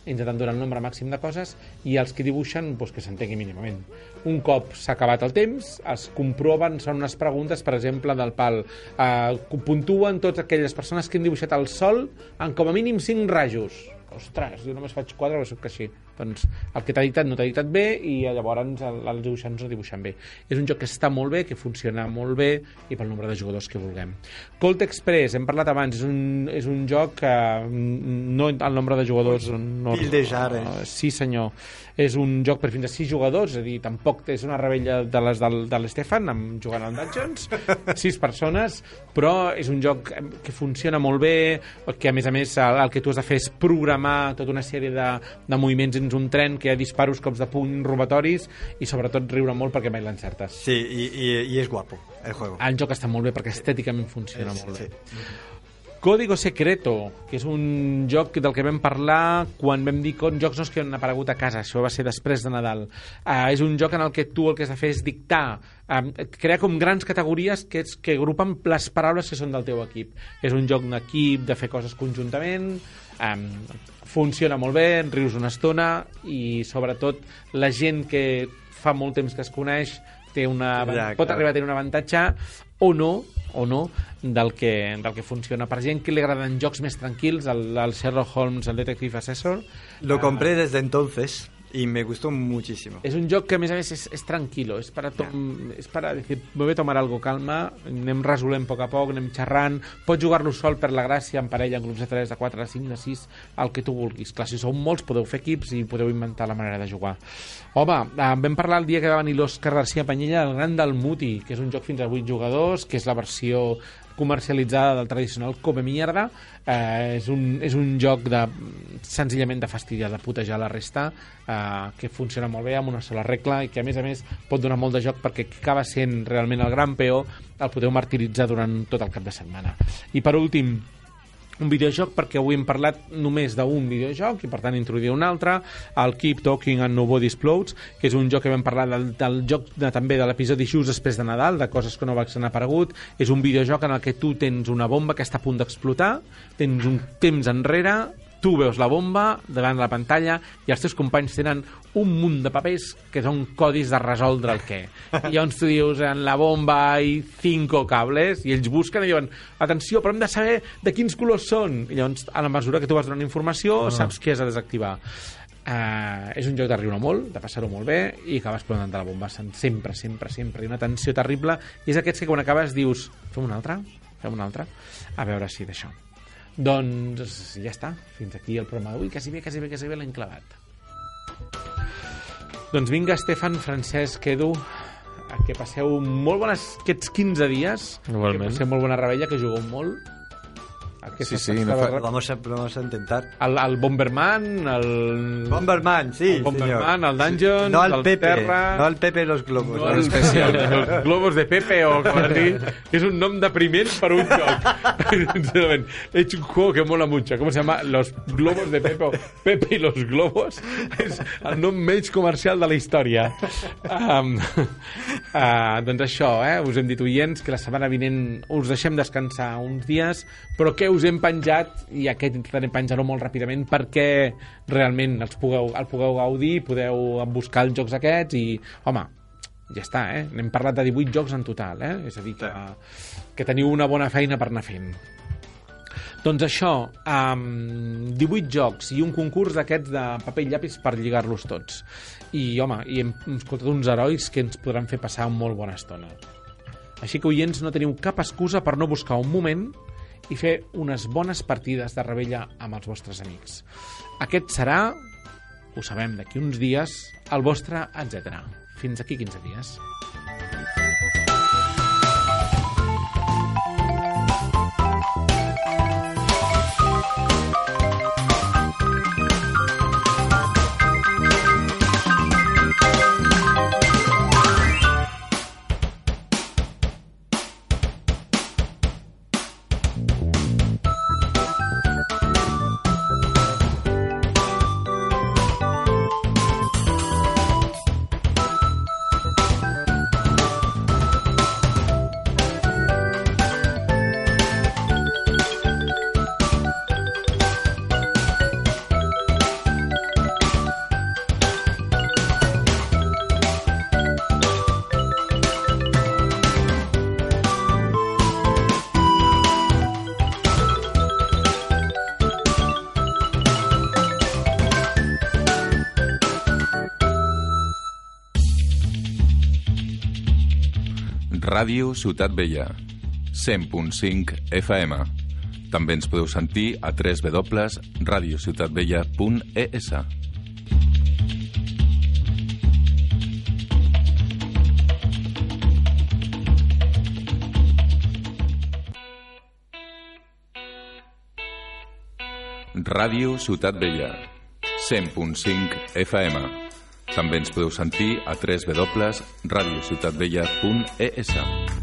intentant donar el nombre màxim de coses i els que dibuixen doncs, que s'entengui mínimament. Un cop s'ha acabat el temps, es comproven, són unes preguntes, per exemple, del pal. Eh, puntuen totes aquelles persones que han dibuixat el sol en com a mínim 5 rajos. Ostres, jo només faig 4 però soc així. Doncs el que t'ha dictat no t'ha dictat bé i llavors el, els dibuixants no dibuixen bé. És un joc que està molt bé, que funciona molt bé i pel nombre de jugadors que vulguem. Colt Express, hem parlat abans, és un, és un joc que mm, no el nombre de jugadors... No, Pil de jares. Uh, sí, senyor. És un joc per fins a 6 jugadors, és a dir, tampoc és una rebella de les del, de l'Estefan, amb jugant al Dungeons, 6 persones, però és un joc que funciona molt bé, que a més a més el, el que tu has de fer és programar tota una sèrie de, de moviments dins un tren, que hi ha disparos, cops de puny, robatoris, i sobretot riure molt perquè mai l'encertes. Sí, y, y, y es guapo el juego. El joc està molt bé perquè estèticament funciona Es- molt bé. sí. Código Secreto, que és un joc del que vam parlar quan vam dir que jocs no es que han aparegut a casa, això va ser després de Nadal. Uh, és un joc en el que tu el que has de fer és dictar, um, crear com grans categories que, és, que agrupen les paraules que són del teu equip. És un joc d'equip, de fer coses conjuntament, um, funciona molt bé, rius una estona i sobretot la gent que fa molt temps que es coneix té una, Ja, pot clar. arribar a tenir un avantatge o no o no del que, del que funciona. Per gent que li agraden jocs més tranquils, el, el Sherlock Holmes, el Detective Assessor, Lo compré desde entonces y me gustó muchísimo. és un joc que a més a més és, és tranquilo, és per a, tom, és per dir, me voy a tomar algo calma, anem resolent a poc a poc, anem xerrant, pots jugar-lo sol per la gràcia, en parella, en grups de 3, de 4, de 5, de 6, el que tu vulguis. Clar, si sou molts podeu fer equips i podeu inventar la manera de jugar. Home, eh, vam parlar el dia que va venir l'Òscar García Panyella del Gran del Muti, que és un joc fins a 8 jugadors, que és la versió comercialitzada del tradicional Come Mierda eh, és, un, és un joc de senzillament de fastidiar, de putejar la resta eh, que funciona molt bé amb una sola regla i que a més a més pot donar molt de joc perquè acaba sent realment el gran peó el podeu martiritzar durant tot el cap de setmana. I per últim un videojoc perquè avui hem parlat només d'un videojoc i per tant introduir un altre el Keep Talking and Nobody Explodes que és un joc que vam parlar del, del joc de, també de l'episodi just després de Nadal de coses que no han aparegut. És un videojoc en el que tu tens una bomba que està a punt d'explotar tens un temps enrere tu veus la bomba davant de la pantalla i els teus companys tenen un munt de papers que són codis de resoldre el què. I llavors tu dius, en la bomba hi cinco cables, i ells busquen i diuen, atenció, però hem de saber de quins colors són. I llavors, a la mesura que tu vas donant informació, Ah. saps què has de desactivar. Uh, és un joc de riure molt, de passar-ho molt bé i acabes plorant de la bomba sempre, sempre, sempre i una tensió terrible i és aquests que quan acabes dius fem un altre, fem un altre a veure si d'això doncs ja està, fins aquí el programa d'avui. Quasi bé, quasi bé, quasi bé l'hem clavat. Doncs vinga Estefan, Francesc, Edu. A que passeu molt bones aquests 15 dies. Igualment. que passeu molt bona rebella, que jugueu molt Sí, sí, no fa- Lo vamos a, lo vamos a intentar. el, el Bomberman el... Bomberman, sí. El Bomberman, señor. el Dungeons, No al el Pepe, Terra... no al Pepe los globos. No, el especial, els globos de Pepe o com es digui, que és un nom depriment per un joc. Sincerament, hecho un juego que mola mucho. ¿Cómo se llama? Los globos de Pepe o Pepe y los globos. És el nom menys comercial de la història. Um, uh, doncs això, eh? Us hem dit, oients, que la setmana vinent us deixem descansar uns dies, però que us hem penjat, i aquest intentarem penjar-ho molt ràpidament, perquè realment els pugueu, el pugueu gaudir, podeu buscar els jocs aquests i, home, ja està, eh? N'hem parlat de 18 jocs en total, eh? És a dir, que, que teniu una bona feina per anar fent. Doncs això, um, 18 jocs i un concurs d'aquests de paper i llapis per lligar-los tots. I, home, i hem escoltat uns herois que ens podran fer passar una molt bona estona. Així que, oients, no teniu cap excusa per no buscar un moment i fer unes bones partides de rebella amb els vostres amics. Aquest serà, ho sabem d'aquí uns dies, el vostre etc. Fins aquí 15 dies. Ràdio Ciutat Vella, 100.5 FM. També ens podeu sentir a www.radiociutatvella.es. Ràdio Ciutat Vella, 100.5 FM. També ens podeu sentir a www.radiociutatvella.es.